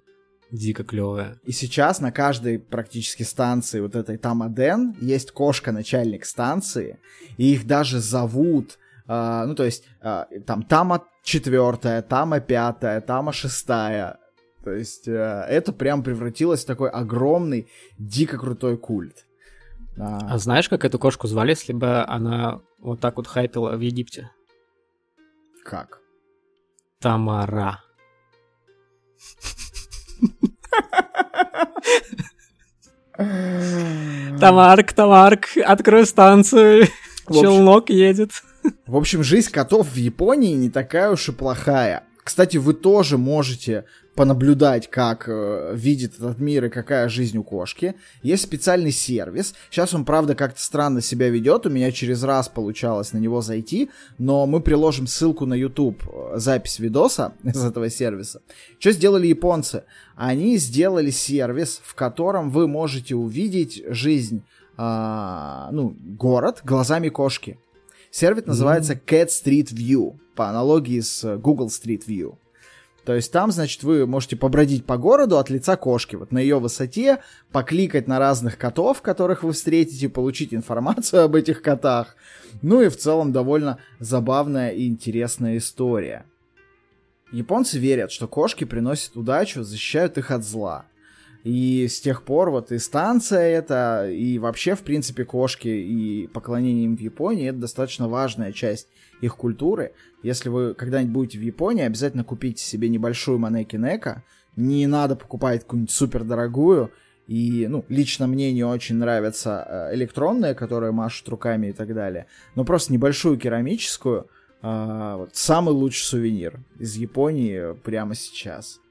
дико клевая.
И сейчас на каждой практически станции вот этой Тамаден есть кошка-начальник станции, и их даже зовут, э, ну то есть э, там Тама четвертая, Тама пятая, Тама шестая. То есть э, это прям превратилось в такой огромный, дико крутой культ.
А... а знаешь, как эту кошку звали, если бы она вот так вот хайпила в Египте?
Как?
Тамара. Тамарк, Тамарк, открой станцию. Челнок едет.
В общем, жизнь котов в Японии не такая уж и плохая. Кстати, вы тоже можете понаблюдать, как э, видит этот мир и какая жизнь у кошки. Есть специальный сервис. Сейчас он, правда, как-то странно себя ведет. У меня через раз получалось на него зайти, но мы приложим ссылку на YouTube, э, запись видоса из этого сервиса. Что сделали японцы? Они сделали сервис, в котором вы можете увидеть жизнь, э, ну, город глазами кошки. Сервис называется Cat Street View, по аналогии с Google Street View. То есть там, значит, вы можете побродить по городу от лица кошки, вот на ее высоте, покликать на разных котов, которых вы встретите, получить информацию об этих котах. Ну и в целом довольно забавная и интересная история. Японцы верят, что кошки приносят удачу, защищают их от зла. И с тех пор вот и станция это, и вообще, в принципе, кошки и поклонение им в Японии это достаточно важная часть их культуры. Если вы когда-нибудь будете в Японии, обязательно купите себе небольшую Манеки Нека. Не надо покупать какую-нибудь супер дорогую. И, ну, лично мне не очень нравятся э, электронные, которые машут руками и так далее. Но просто небольшую керамическую. Э, вот, самый лучший сувенир из Японии прямо сейчас.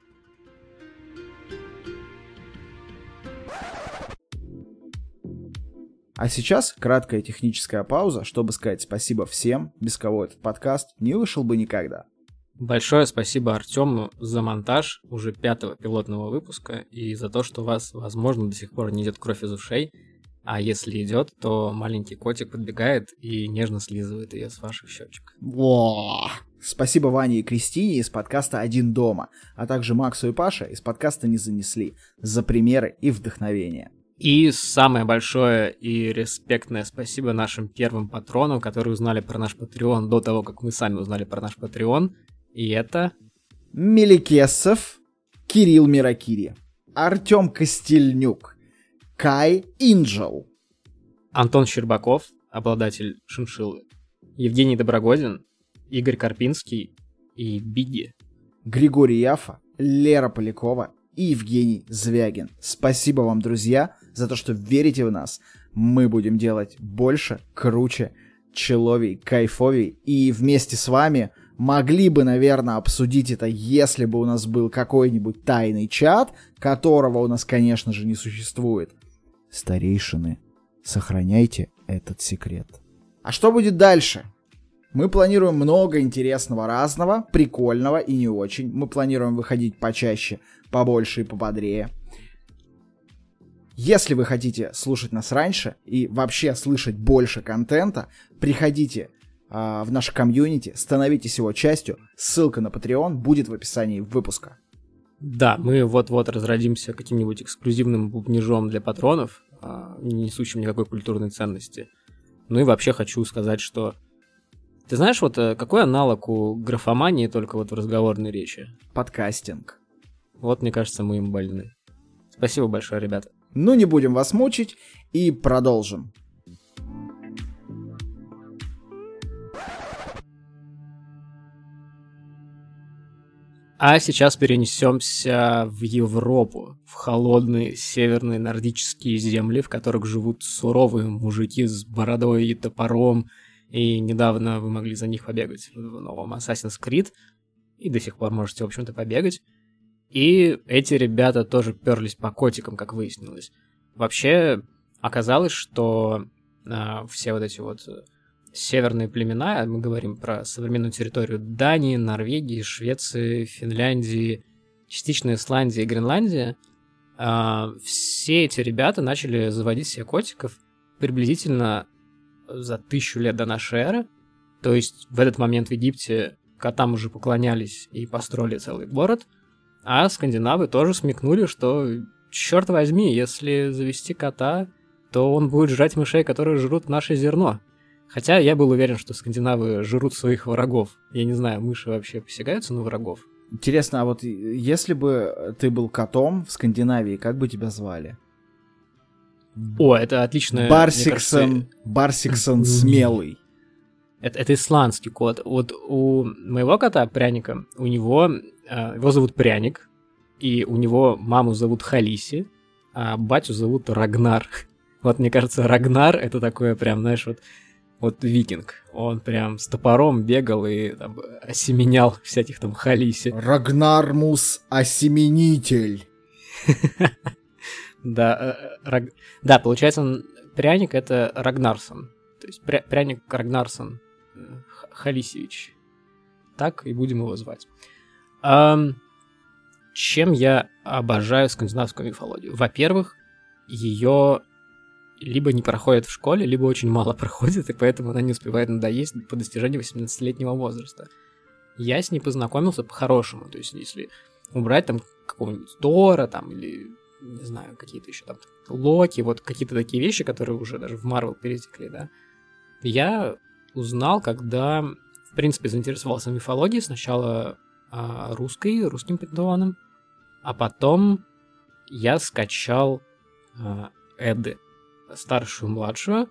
А сейчас краткая техническая пауза, чтобы сказать спасибо всем, без кого этот подкаст не вышел бы никогда.
Большое спасибо Артему за монтаж уже пятого пилотного выпуска и за то, что у вас, возможно, до сих пор не идет кровь из ушей, а если идет, то маленький котик подбегает и нежно слизывает ее с ваших щечек.
Во! Спасибо Ване и Кристине из подкаста «Один дома», а также Максу и Паше из подкаста «Не занесли» за примеры и вдохновение.
И самое большое и респектное спасибо нашим первым патронам, которые узнали про наш Patreon до того, как мы сами узнали про наш Patreon. И это...
Меликесов, Кирилл Миракири, Артем Костельнюк, Кай Инджел,
Антон Щербаков, обладатель шиншиллы, Евгений Доброгодин, Игорь Карпинский и Биги.
Григорий Яфа, Лера Полякова и Евгений Звягин. Спасибо вам, друзья, за то, что верите в нас. Мы будем делать больше, круче, человей, кайфовей. И вместе с вами могли бы, наверное, обсудить это, если бы у нас был какой-нибудь тайный чат, которого у нас, конечно же, не существует. Старейшины, сохраняйте этот секрет. А что будет дальше? Мы планируем много интересного разного, прикольного и не очень. Мы планируем выходить почаще, побольше и пободрее. Если вы хотите слушать нас раньше и вообще слышать больше контента, приходите э, в наш комьюнити, становитесь его частью. Ссылка на Patreon будет в описании выпуска.
Да, мы вот-вот разродимся каким-нибудь эксклюзивным бубнижом для патронов, э, не несущим никакой культурной ценности. Ну и вообще хочу сказать, что ты знаешь, вот э, какой аналог у графомании только вот в разговорной речи?
Подкастинг.
Вот, мне кажется, мы им больны. Спасибо большое, ребята.
Ну, не будем вас мучить и продолжим.
А сейчас перенесемся в Европу, в холодные северные нордические земли, в которых живут суровые мужики с бородой и топором, и недавно вы могли за них побегать в новом Assassin's Creed, и до сих пор можете, в общем-то, побегать. И эти ребята тоже перлись по котикам, как выяснилось. Вообще, оказалось, что э, все вот эти вот северные племена, мы говорим про современную территорию Дании, Норвегии, Швеции, Финляндии, частично Исландии и Гренландии, э, все эти ребята начали заводить себе котиков приблизительно за тысячу лет до нашей эры. То есть в этот момент в Египте котам уже поклонялись и построили целый город, а скандинавы тоже смекнули, что, черт возьми, если завести кота, то он будет жрать мышей, которые жрут наше зерно. Хотя я был уверен, что скандинавы жрут своих врагов. Я не знаю, мыши вообще посягаются на врагов.
Интересно, а вот если бы ты был котом в Скандинавии, как бы тебя звали?
О, это отличное...
Барсиксон, кажется... Барсиксон смелый.
Это, это исландский кот. Вот у моего кота, пряника, у него... Э, его зовут Пряник, и у него маму зовут Халиси, а батю зовут Рагнар. Вот мне кажется, Рагнар это такое прям, знаешь, вот, вот викинг. Он прям с топором бегал и там, осеменял всяких там Халиси.
Рагнармус осеменитель.
Да, э, раг... да, получается, пряник это Рагнарсон. То есть пря... пряник Рагнарсон э, Халисевич. Так и будем его звать. Um, чем я обожаю скандинавскую мифологию? Во-первых, ее либо не проходит в школе, либо очень мало проходит, и поэтому она не успевает надоесть по достижении 18-летнего возраста. Я с ней познакомился по-хорошему, то есть если убрать там какого-нибудь Тора там или не знаю, какие-то еще там Локи, вот какие-то такие вещи, которые уже даже в Марвел перетекли, да. Я узнал, когда, в принципе, заинтересовался мифологией, сначала а, русской, русским пентеоном, а потом я скачал а, Эды, старшую, младшую,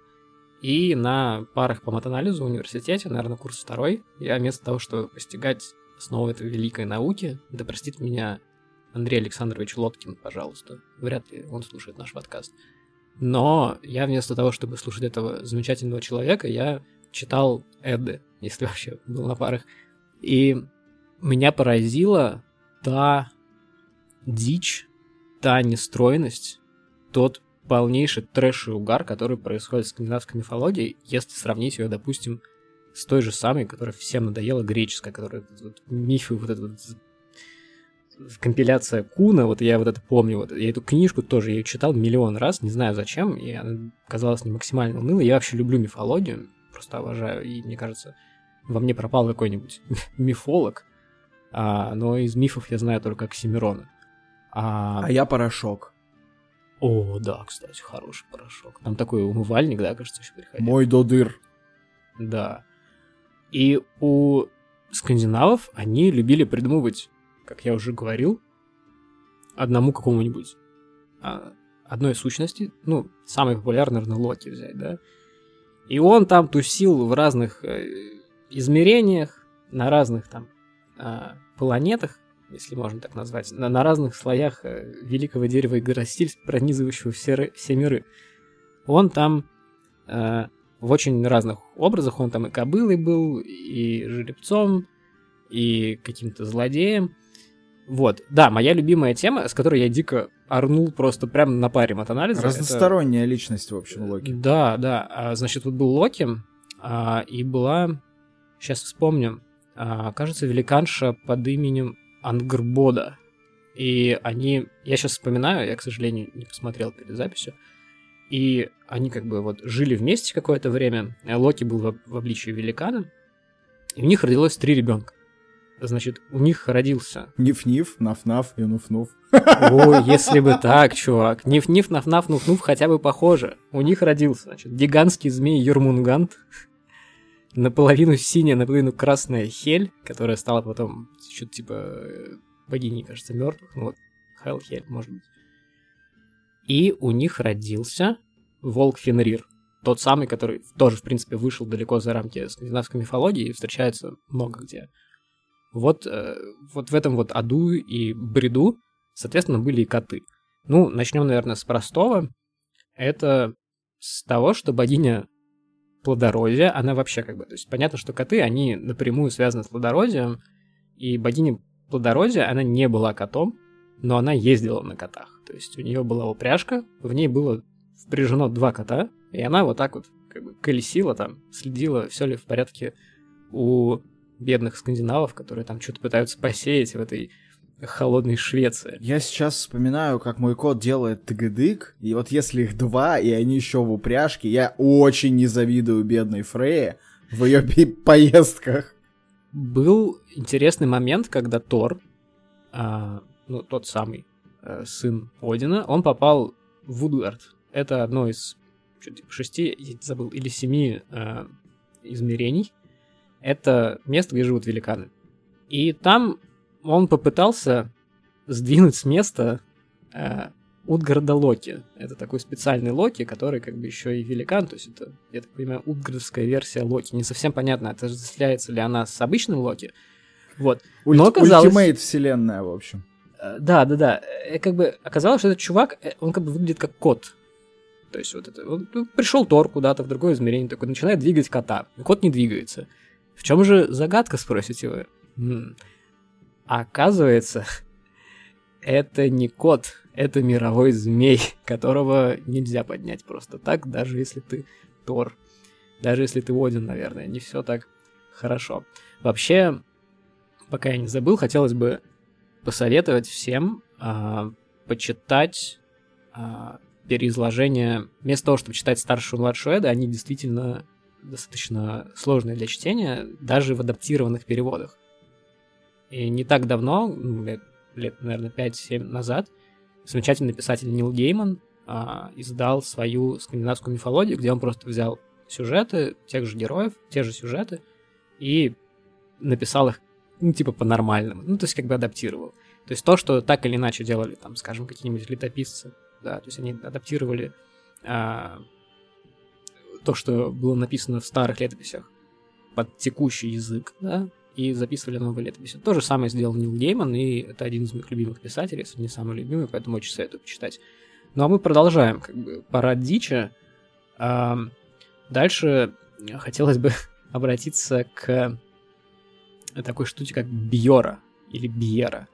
и на парах по матанализу в университете, наверное, курс второй, я вместо того, чтобы постигать основы этой великой науки, да простит меня Андрей Александрович Лоткин, пожалуйста. Вряд ли он слушает наш подкаст. Но я вместо того, чтобы слушать этого замечательного человека, я читал Эды, если вообще был на парах. И меня поразила та дичь, та нестройность, тот полнейший трэш и угар, который происходит в скандинавской мифологии, если сравнить ее, допустим, с той же самой, которая всем надоела, греческая, которая вот, мифы, вот этот вот компиляция Куна, вот я вот это помню, вот я эту книжку тоже я читал миллион раз, не знаю зачем, и она казалась не максимально унылой. Я вообще люблю мифологию, просто обожаю, и мне кажется, во мне пропал какой-нибудь мифолог, а, но из мифов я знаю только Оксимирона.
А... а я порошок.
О, да, кстати, хороший порошок. Там такой умывальник, да, кажется, еще приходил.
Мой додыр.
Да. И у скандинавов они любили придумывать как я уже говорил, одному какому-нибудь а, одной сущности, ну, самый популярный, наверное, Локи взять, да, и он там тусил в разных э, измерениях, на разных там э, планетах, если можно так назвать, на, разных слоях э, великого дерева Игоростиль, пронизывающего все, все миры. Он там э, в очень разных образах, он там и кобылой был, и жеребцом, и каким-то злодеем. Вот, да, моя любимая тема, с которой я дико орнул просто прямо на паре от анализа.
Разносторонняя это... личность, в общем, Локи.
Да, да. А, значит, вот был Локи, а, и была, сейчас вспомню, а, кажется, великанша под именем Ангрбода. И они, я сейчас вспоминаю, я, к сожалению, не посмотрел перед записью, и они как бы вот жили вместе какое-то время. Локи был в обличии великана, и у них родилось три ребенка. Значит, у них родился...
Ниф-ниф, наф-наф и нуф-нуф.
О, если бы так, чувак. Ниф-ниф, наф-наф, нуф-нуф хотя бы похоже. У них родился, значит, гигантский змей Юрмунгант, наполовину синяя, наполовину красная Хель, которая стала потом что-то типа э, богиней, кажется, мертвых. Ну вот, Хел Хель, может быть. И у них родился волк Фенрир. Тот самый, который тоже, в принципе, вышел далеко за рамки скандинавской мифологии и встречается много где. Вот, э, вот в этом вот аду и бреду, соответственно, были и коты. Ну, начнем, наверное, с простого. Это с того, что богиня плодородия, она вообще как бы... То есть понятно, что коты, они напрямую связаны с плодородием, и богиня плодородия, она не была котом, но она ездила на котах. То есть у нее была упряжка, в ней было впряжено два кота, и она вот так вот как бы колесила там, следила, все ли в порядке у бедных скандинавов, которые там что-то пытаются посеять в этой холодной Швеции.
Я сейчас вспоминаю, как мой кот делает тыгыдык, и вот если их два, и они еще в упряжке, я очень не завидую бедной Фрейе в ее поездках.
Был интересный момент, когда Тор, а, ну, тот самый а, сын Одина, он попал в Вудгард. Это одно из что типа, шести, я забыл, или семи а, измерений. Это место, где живут великаны. И там он попытался сдвинуть с места э, Утгарда Локи. Это такой специальный Локи, который как бы еще и великан, то есть это, я так понимаю, утгардовская версия Локи. Не совсем понятно, отождествляется ли она с обычным Локи. Вот.
Ult- Но оказалось... Ultimate вселенная, в общем.
Э, да, да, да. И как бы оказалось, что этот чувак, э, он как бы выглядит как кот. То есть вот это, он, ну, пришел Тор куда-то в другое измерение, такой начинает двигать кота, кот не двигается. В чем же загадка, спросите вы? М-м. А оказывается, это не кот, это мировой змей, которого нельзя поднять просто так, даже если ты Тор. Даже если ты Один, наверное, не все так хорошо. Вообще, пока я не забыл, хотелось бы посоветовать всем а, почитать а, переизложение. Вместо того, чтобы читать старшую и младшую Эда, они действительно достаточно сложные для чтения, даже в адаптированных переводах. И не так давно, ну, лет, лет наверное, 5-7 назад, замечательный писатель Нил Гейман а, издал свою скандинавскую мифологию, где он просто взял сюжеты тех же героев, те же сюжеты, и написал их, ну, типа, по-нормальному. Ну, то есть, как бы адаптировал. То есть, то, что так или иначе делали, там, скажем, какие-нибудь летописцы, да, то есть, они адаптировали а, то, что было написано в старых летописях под текущий язык, да, и записывали новые летописи. То же самое сделал Нил Гейман, и это один из моих любимых писателей, если не самый любимый, поэтому очень советую почитать. Ну а мы продолжаем, как бы, пора дичи. А, дальше хотелось бы обратиться к такой штуке, как Бьора или Бьера.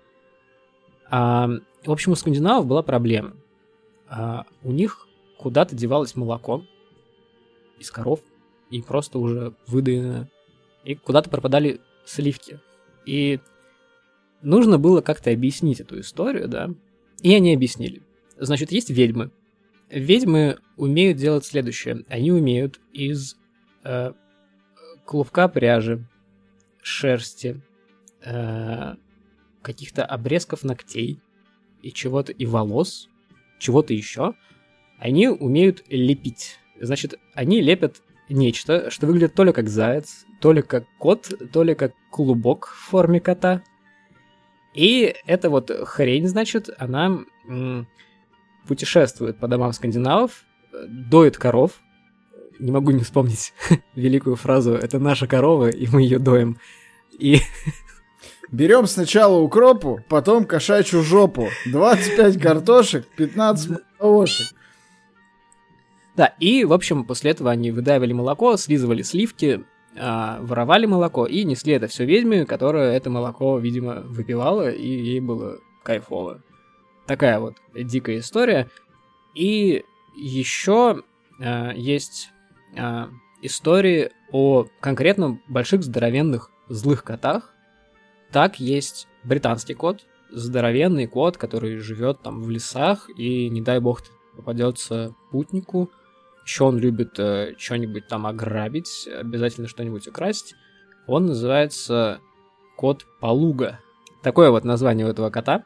А, в общем, у скандинавов была проблема. А, у них куда-то девалось молоко из коров, и просто уже выдаено. И куда-то пропадали сливки. И нужно было как-то объяснить эту историю, да, и они объяснили. Значит, есть ведьмы. Ведьмы умеют делать следующее. Они умеют из э, клубка пряжи, шерсти, э, каких-то обрезков ногтей и чего-то, и волос, чего-то еще, они умеют лепить. Значит, они лепят нечто, что выглядит то ли как заяц, то ли как кот, то ли как клубок в форме кота. И эта вот хрень, значит, она м- путешествует по домам скандинавов, доит коров. Не могу не вспомнить великую фразу «это наша корова, и мы ее доим». И
Берем сначала укропу, потом кошачью жопу. 25 картошек, 15 молочек.
Да, и, в общем, после этого они выдаивали молоко, слизывали сливки, а, воровали молоко и несли это все ведьме, которая это молоко, видимо, выпивала, и ей было кайфово. Такая вот дикая история. И еще а, есть а, истории о конкретно больших здоровенных злых котах. Так есть британский кот, здоровенный кот, который живет там в лесах, и не дай бог попадется путнику, еще он любит э, что-нибудь там ограбить, обязательно что-нибудь украсть. Он называется кот Полуга. Такое вот название у этого кота.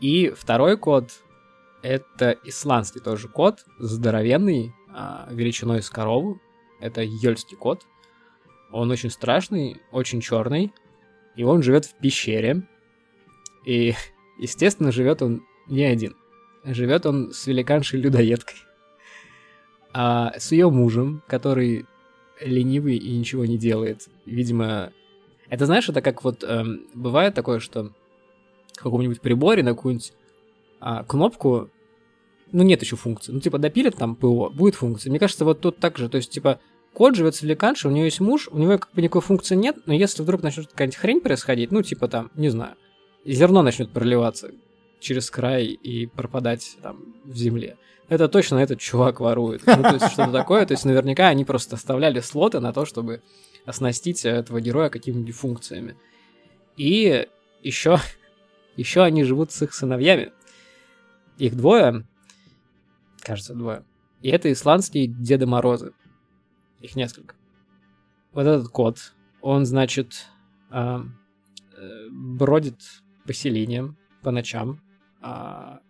И второй кот — это исландский тоже кот, здоровенный, э, величиной с корову. Это ёльский кот. Он очень страшный, очень черный, и он живет в пещере. И, естественно, живет он не один. Живет он с великаншей-людоедкой а с ее мужем, который ленивый и ничего не делает. Видимо, это знаешь, это как вот эм, бывает такое, что в каком-нибудь приборе на какую-нибудь а, кнопку, ну нет еще функции, ну типа допилят там ПО, будет функция. Мне кажется, вот тут так же, то есть типа кот живет с великаншей, у нее есть муж, у него как бы никакой функции нет, но если вдруг начнет какая-нибудь хрень происходить, ну типа там, не знаю, зерно начнет проливаться через край и пропадать там в земле, это точно этот чувак ворует. Ну, то есть что-то такое. То есть наверняка они просто оставляли слоты на то, чтобы оснастить этого героя какими-нибудь функциями. И еще, еще они живут с их сыновьями. Их двое, кажется, двое. И это исландские Деды Морозы. Их несколько. Вот этот кот, он, значит, э, бродит по селениям по ночам, а,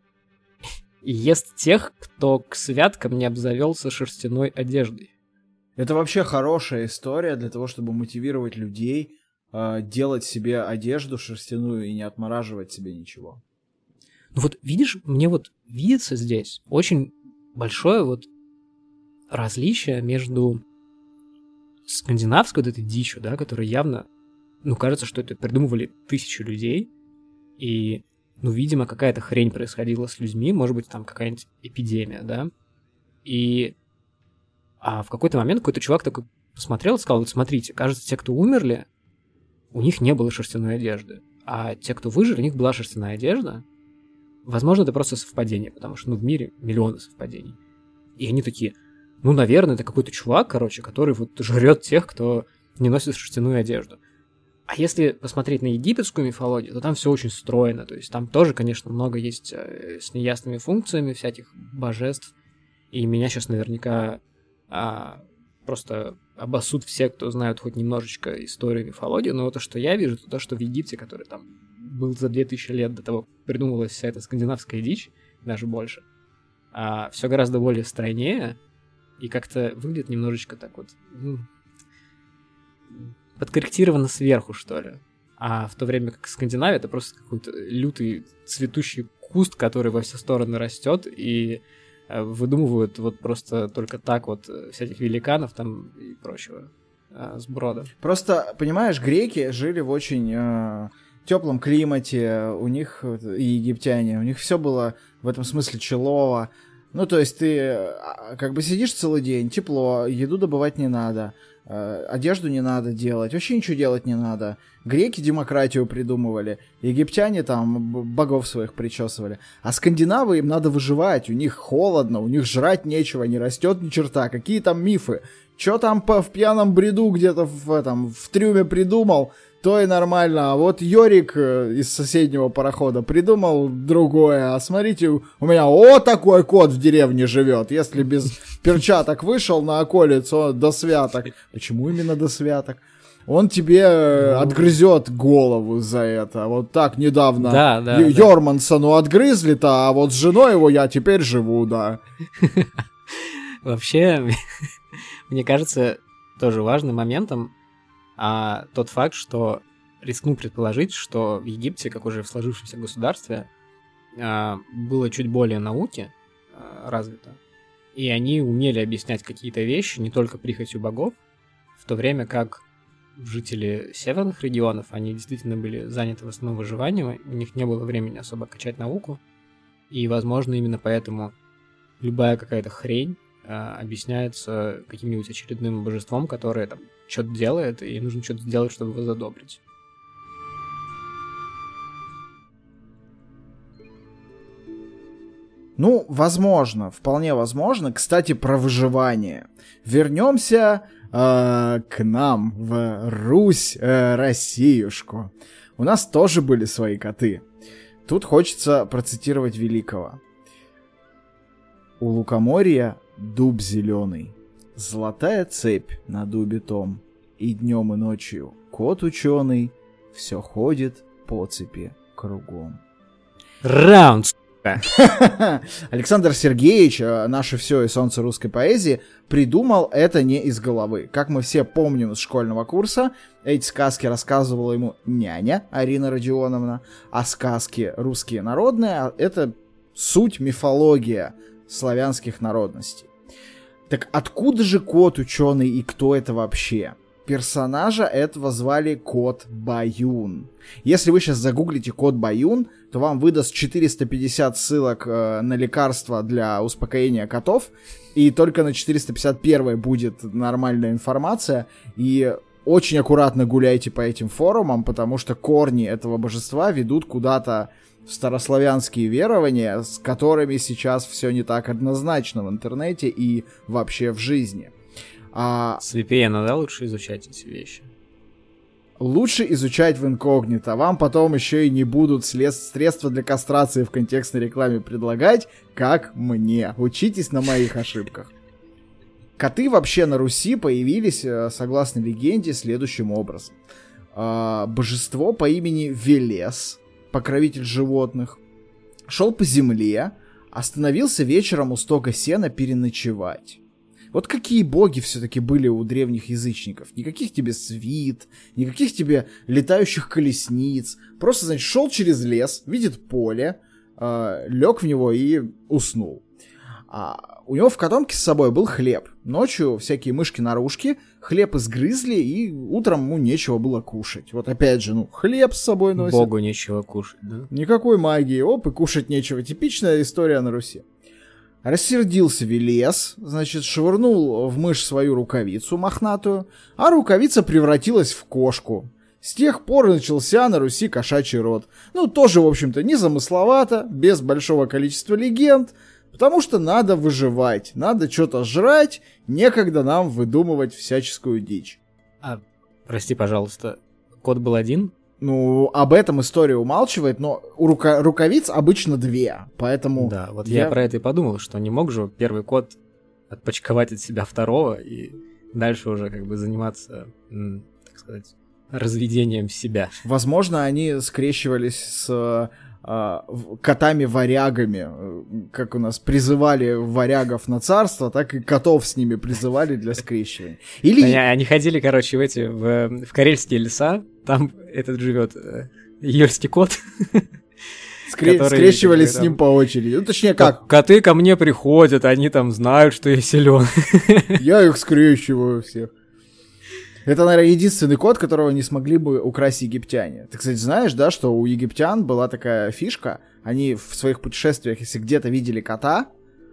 и ест тех, кто к святкам не обзавелся шерстяной одеждой.
Это вообще хорошая история для того, чтобы мотивировать людей э, делать себе одежду шерстяную и не отмораживать себе ничего.
Ну вот видишь, мне вот видится здесь очень большое вот различие между скандинавской вот этой дичью, да, которая явно, ну, кажется, что это придумывали тысячи людей, и ну, видимо, какая-то хрень происходила с людьми, может быть, там какая-нибудь эпидемия, да, и а в какой-то момент какой-то чувак такой посмотрел и сказал, вот смотрите, кажется, те, кто умерли, у них не было шерстяной одежды, а те, кто выжили, у них была шерстяная одежда. Возможно, это просто совпадение, потому что, ну, в мире миллионы совпадений. И они такие, ну, наверное, это какой-то чувак, короче, который вот жрет тех, кто не носит шерстяную одежду. А если посмотреть на египетскую мифологию, то там все очень стройно. То есть там тоже, конечно, много есть э, с неясными функциями всяких божеств. И меня сейчас наверняка а, просто обоссут все, кто знают хоть немножечко историю мифологии. Но то, что я вижу, то то, что в Египте, который там был за 2000 лет до того, придумывалась вся эта скандинавская дичь, даже больше, а, все гораздо более стройнее и как-то выглядит немножечко так вот, ну, подкорректировано сверху, что ли. А в то время как Скандинавия это просто какой-то лютый цветущий куст, который во все стороны растет, и э, выдумывают вот просто только так вот э, всяких великанов там и прочего э, сброда.
Просто, понимаешь, греки жили в очень э, теплом климате, у них, и египтяне, у них все было в этом смысле челово. Ну, то есть ты а, как бы сидишь целый день, тепло, еду добывать не надо, одежду не надо делать, вообще ничего делать не надо. Греки демократию придумывали, египтяне там богов своих причесывали. А скандинавы им надо выживать, у них холодно, у них жрать нечего, не растет ни черта. Какие там мифы? Че там по, в пьяном бреду где-то в, этом, в трюме придумал, то и нормально. А вот Йорик э, из соседнего парохода придумал другое. А смотрите, у меня о такой кот в деревне живет. Если без перчаток вышел на околицу до святок. Почему именно до святок? Он тебе э, ну... отгрызет голову за это. Вот так недавно
да, да,
Й- да. Йормансону отгрызли-то, а вот с женой его я теперь живу, да.
Вообще, мне кажется, тоже важным моментом а тот факт, что рискну предположить, что в Египте, как уже в сложившемся государстве, а, было чуть более науки а, развито, и они умели объяснять какие-то вещи не только прихотью богов, в то время как жители северных регионов, они действительно были заняты в основном выживанием, у них не было времени особо качать науку, и, возможно, именно поэтому любая какая-то хрень а, объясняется каким-нибудь очередным божеством, которое там что-то делает, и нужно что-то сделать, чтобы его задобрить.
Ну, возможно, вполне возможно. Кстати, про выживание. Вернемся э, к нам в Русь, э, Россиюшку. У нас тоже были свои коты. Тут хочется процитировать великого. У лукоморья дуб зеленый, золотая цепь на дубе том, и днем и ночью кот ученый все ходит по цепи кругом.
Раунд,
Александр Сергеевич, э, наше все и солнце русской поэзии, придумал это не из головы. Как мы все помним из школьного курса, эти сказки рассказывала ему няня Арина Родионовна, а сказки русские народные а — это суть мифология славянских народностей. Так откуда же кот ученый и кто это вообще? Персонажа этого звали Кот Баюн. Если вы сейчас загуглите Кот Баюн, то вам выдаст 450 ссылок э, на лекарства для успокоения котов, и только на 451 будет нормальная информация, и очень аккуратно гуляйте по этим форумам, потому что корни этого божества ведут куда-то старославянские верования, с которыми сейчас все не так однозначно в интернете и вообще в жизни.
А... С VPN, да, лучше изучать эти вещи?
лучше изучать в инкогнито. Вам потом еще и не будут средства для кастрации в контекстной рекламе предлагать, как мне. Учитесь на моих ошибках. Коты вообще на Руси появились, э, согласно легенде, следующим образом. А, божество по имени Велес, покровитель животных, шел по земле, остановился вечером у стога сена переночевать. Вот какие боги все-таки были у древних язычников. Никаких тебе свит, никаких тебе летающих колесниц. Просто, значит, шел через лес, видит поле, э, лег в него и уснул. А у него в котомке с собой был хлеб. Ночью всякие мышки-нарушки хлеб изгрызли, и утром ему нечего было кушать. Вот опять же, ну, хлеб с собой носит.
Богу нечего кушать, да?
Никакой магии, оп, и кушать нечего. Типичная история на Руси. Рассердился Велес, значит, швырнул в мышь свою рукавицу мохнатую, а рукавица превратилась в кошку. С тех пор начался на Руси кошачий род. Ну, тоже, в общем-то, незамысловато, без большого количества легенд, потому что надо выживать, надо что-то жрать, некогда нам выдумывать всяческую дичь.
А, прости, пожалуйста, кот был один?
Ну, об этом история умалчивает, но у рука рукавиц обычно две, поэтому...
Да, вот я... я про это и подумал, что не мог же первый кот отпочковать от себя второго и дальше уже как бы заниматься, так сказать, разведением себя.
Возможно, они скрещивались с котами-варягами, э, как у нас призывали варягов на царство, так и котов с ними призывали для скрещивания.
Или... Они, они ходили, короче, в эти, в, в карельские леса, там этот живет э, Йольский кот.
Скре- который, скрещивались с ним по очереди. Ну, точнее, как?
Коты ко мне приходят, они там знают, что я силен.
Я их скрещиваю всех. Это, наверное, единственный код, которого не смогли бы украсть египтяне. Ты, кстати, знаешь, да, что у египтян была такая фишка, они в своих путешествиях, если где-то видели кота,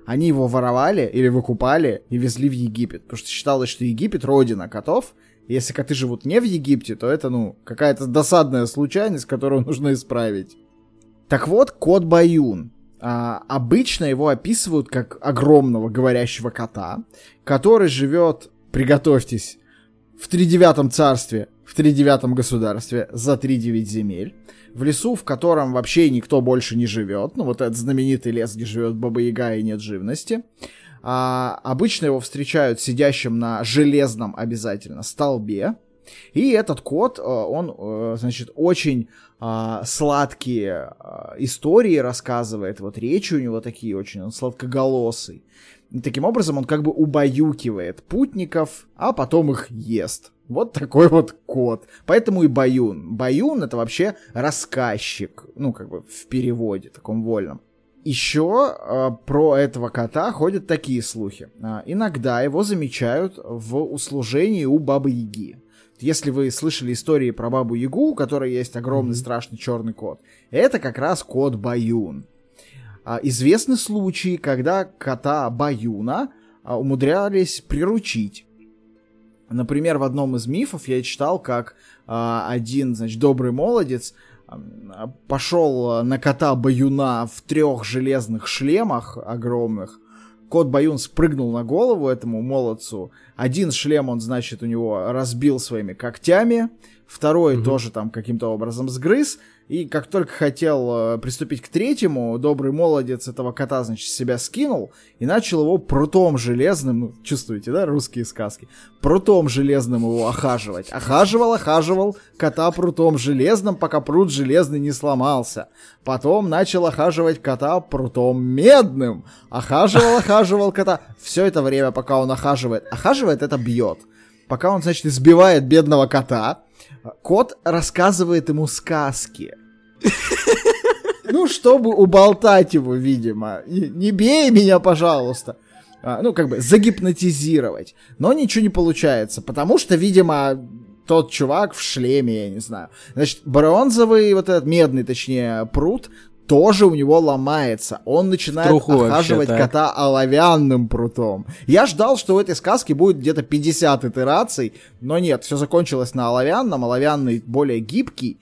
они его воровали или выкупали и везли в Египет, потому что считалось, что Египет — родина котов, и если коты живут не в Египте, то это, ну, какая-то досадная случайность, которую нужно исправить. Так вот, кот Баюн. А, обычно его описывают как огромного говорящего кота, который живет, приготовьтесь, в тридевятом царстве, в тридевятом государстве за тридевять земель, в лесу, в котором вообще никто больше не живет, ну вот этот знаменитый лес, где живет Баба Яга и нет живности, а, обычно его встречают сидящим на железном обязательно столбе, и этот кот, э, он, э, значит, очень а, сладкие а, истории рассказывает, вот речи у него такие очень, он сладкоголосый. И таким образом он как бы убаюкивает путников, а потом их ест. Вот такой вот кот. Поэтому и Баюн. Баюн это вообще рассказчик. Ну, как бы в переводе, таком вольном. Еще э, про этого кота ходят такие слухи. Э, иногда его замечают в услужении у Бабы Яги. Если вы слышали истории про Бабу Ягу, у которой есть огромный mm-hmm. страшный черный кот, это как раз кот Баюн. А, известны случаи, когда кота Баюна а, умудрялись приручить. Например, в одном из мифов я читал, как а, один, значит, добрый молодец а, пошел на кота Баюна в трех железных шлемах огромных. Кот Баюн спрыгнул на голову этому молодцу. Один шлем он, значит, у него разбил своими когтями, второй угу. тоже там каким-то образом сгрыз, и как только хотел э, приступить к третьему, добрый молодец этого кота, значит, себя скинул и начал его прутом железным, ну, чувствуете, да, русские сказки, прутом железным его охаживать. Охаживал, охаживал кота прутом железным, пока прут железный не сломался. Потом начал охаживать кота прутом медным. Охаживал, охаживал кота. Все это время, пока он охаживает, охаживает, это бьет. Пока он, значит, избивает бедного кота, Кот рассказывает ему сказки. Ну, чтобы уболтать его, видимо. Не бей меня, пожалуйста. А, ну, как бы загипнотизировать. Но ничего не получается, потому что, видимо, тот чувак в шлеме, я не знаю. Значит, бронзовый, вот этот медный, точнее, пруд, тоже у него ломается. Он начинает Труху охаживать вообще, кота оловянным прутом. Я ждал, что в этой сказке будет где-то 50 итераций, но нет, все закончилось на оловянном. Оловянный более гибкий.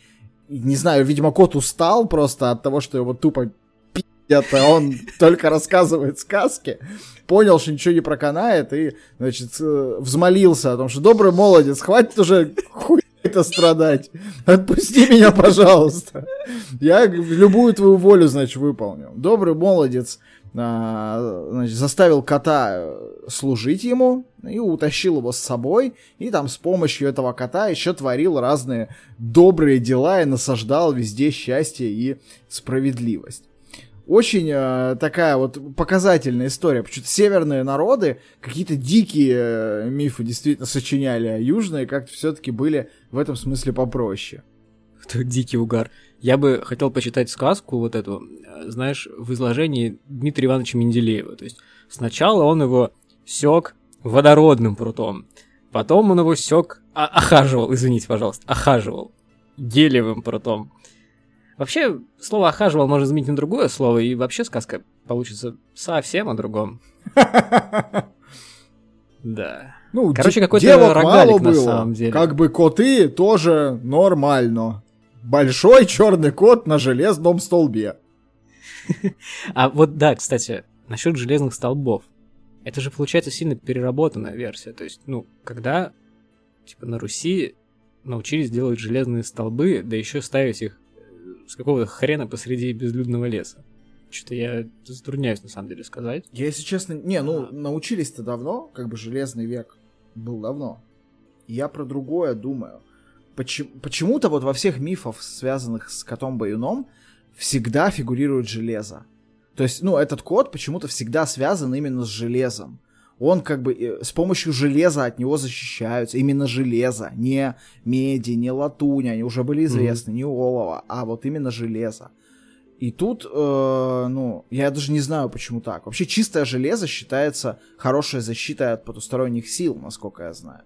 Не знаю, видимо, кот устал просто от того, что его тупо пи***ят, а он только рассказывает сказки. Понял, что ничего не проканает и, значит, э, взмолился о том, что добрый молодец, хватит уже хуй это страдать. Отпусти меня, пожалуйста. Я любую твою волю, значит, выполнил. Добрый молодец, а, значит, заставил кота э, служить ему и утащил его с собой. И там с помощью этого кота еще творил разные добрые дела и насаждал везде счастье и справедливость очень э, такая вот показательная история. Почему-то северные народы какие-то дикие э, мифы действительно сочиняли, а южные как-то все-таки были в этом смысле попроще.
Это дикий угар. Я бы хотел почитать сказку вот эту, э, знаешь, в изложении Дмитрия Ивановича Менделеева. То есть сначала он его сёк водородным прутом, потом он его сёк, а, охаживал, извините, пожалуйста, охаживал гелевым прутом, Вообще, слово «охаживал» можно заменить на другое слово, и вообще сказка получится совсем о другом. Да.
Ну, Короче, какой-то рогалик на самом деле. Как бы коты тоже нормально. Большой черный кот на железном столбе.
А вот да, кстати, насчет железных столбов. Это же получается сильно переработанная версия. То есть, ну, когда типа на Руси научились делать железные столбы, да еще ставить их с какого-то хрена посреди безлюдного леса. Что-то я затрудняюсь, на самом деле, сказать.
Я, если честно... Не, ну, научились-то давно, как бы Железный век был давно. Я про другое думаю. Почему, почему-то вот во всех мифах, связанных с котом-баюном, всегда фигурирует железо. То есть, ну, этот кот почему-то всегда связан именно с железом он как бы э, с помощью железа от него защищаются. Именно железо, не меди, не латунь, они уже были известны, mm-hmm. не олово, а вот именно железо. И тут, э, ну, я даже не знаю, почему так. Вообще чистое железо считается хорошей защитой от потусторонних сил, насколько я знаю.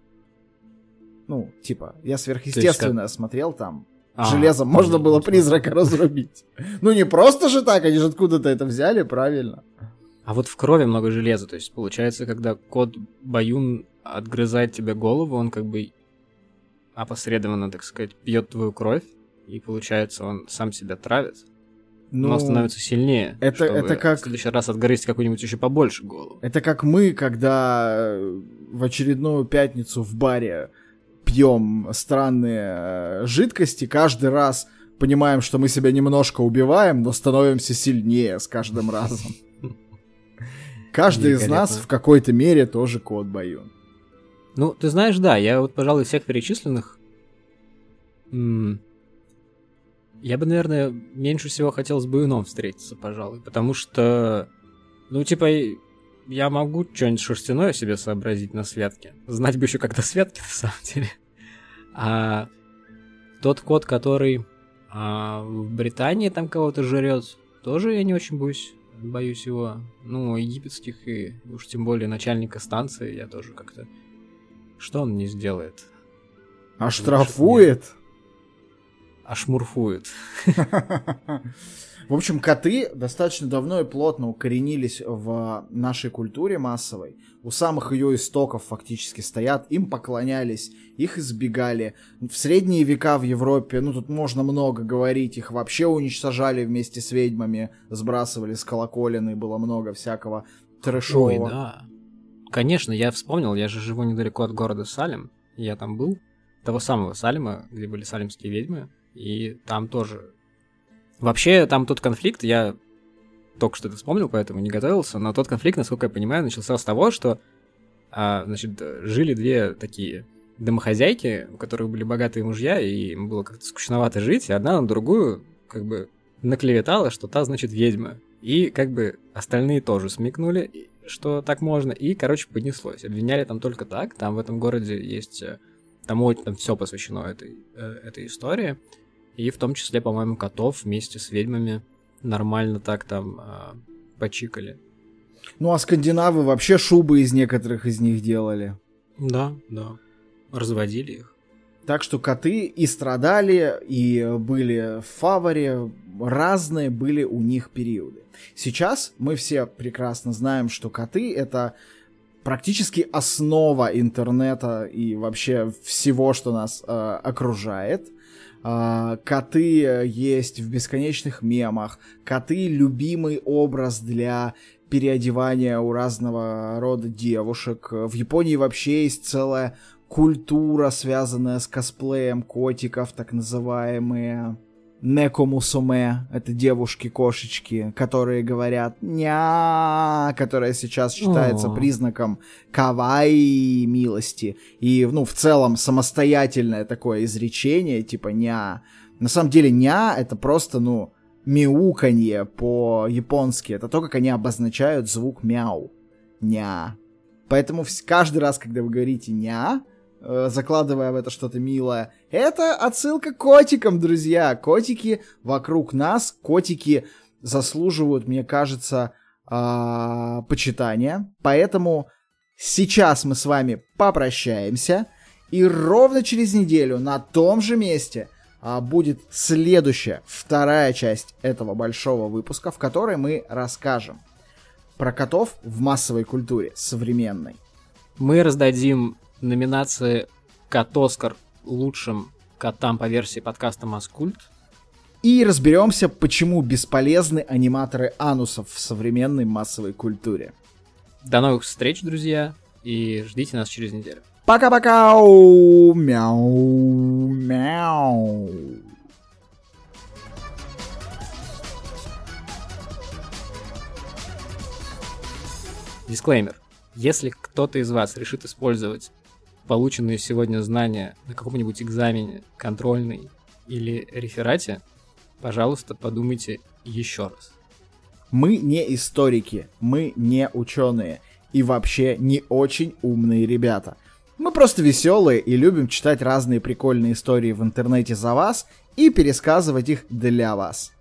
Ну, типа, я сверхъестественное как... смотрел там. А, Железом можно было призрака разрубить. Ну не просто же так, они же откуда-то это взяли, правильно.
А вот в крови много железа, то есть получается, когда кот Баюн отгрызает тебе голову, он как бы опосредованно, так сказать, пьет твою кровь, и получается, он сам себя травит. Ну, но становится сильнее.
Это, это как...
в следующий раз отгрызть какую-нибудь еще побольше голову.
Это как мы, когда в очередную пятницу в баре пьем странные э, жидкости, каждый раз понимаем, что мы себя немножко убиваем, но становимся сильнее с каждым разом. Каждый из нас в какой-то мере тоже кот Баюн.
Ну, ты знаешь, да, я вот, пожалуй, всех перечисленных... Я бы, наверное, меньше всего хотел с Баюном встретиться, пожалуй, потому что, ну, типа, я могу что-нибудь шерстяное себе сообразить на святке. Знать бы еще как-то святки, на самом деле. А тот кот, который а, в Британии там кого-то жрет, тоже я не очень боюсь боюсь его. Ну, египетских и уж тем более начальника станции я тоже как-то... Что он не сделает?
А штрафует?
ошмурфуют.
В общем, коты достаточно давно и плотно укоренились в нашей культуре массовой. У самых ее истоков фактически стоят, им поклонялись, их избегали. В средние века в Европе, ну тут можно много говорить, их вообще уничтожали вместе с ведьмами, сбрасывали с колоколины, было много всякого трэшового.
Ой, да. Конечно, я вспомнил, я же живу недалеко от города Салем, я там был, того самого Салема, где были салимские ведьмы, и там тоже Вообще, там тот конфликт, я только что это вспомнил, поэтому не готовился, но тот конфликт, насколько я понимаю, начался с того, что, а, значит, жили две такие домохозяйки, у которых были богатые мужья, и им было как-то скучновато жить, и одна на другую как бы наклеветала, что та, значит, ведьма. И как бы остальные тоже смекнули, что так можно, и, короче, понеслось. Обвиняли там только так, там в этом городе есть... Э, там, там все посвящено этой, э, этой истории. И в том числе, по-моему, котов вместе с ведьмами нормально так там э, почикали.
Ну а скандинавы вообще шубы из некоторых из них делали.
Да, да. Разводили их.
Так что коты и страдали, и были в фаворе, разные были у них периоды. Сейчас мы все прекрасно знаем, что коты это практически основа интернета и вообще всего, что нас э, окружает. Uh, коты есть в бесконечных мемах. Коты любимый образ для переодевания у разного рода девушек. В Японии вообще есть целая культура, связанная с косплеем котиков, так называемые. Некомусуме, это девушки-кошечки, которые говорят ня, которая сейчас считается О. признаком кавай милости. И, ну, в целом, самостоятельное такое изречение, типа ня. На самом деле, ня — это просто, ну, мяуканье по-японски. Это то, как они обозначают звук мяу. Ня. Поэтому каждый раз, когда вы говорите ня, закладывая в это что-то милое. Это отсылка к котикам, друзья. Котики вокруг нас, котики заслуживают, мне кажется, э, почитания. Поэтому сейчас мы с вами попрощаемся. И ровно через неделю на том же месте а, будет следующая, вторая часть этого большого выпуска, в которой мы расскажем про котов в массовой культуре современной.
Мы раздадим номинации Кот Оскар лучшим котам по версии подкаста Маскульт.
И разберемся, почему бесполезны аниматоры анусов в современной массовой культуре.
До новых встреч, друзья, и ждите нас через неделю.
Пока-пока! Мяу! Мяу!
Дисклеймер. Если кто-то из вас решит использовать полученные сегодня знания на каком-нибудь экзамене, контрольный или реферате, пожалуйста, подумайте еще раз.
Мы не историки, мы не ученые и вообще не очень умные ребята. Мы просто веселые и любим читать разные прикольные истории в интернете за вас и пересказывать их для вас.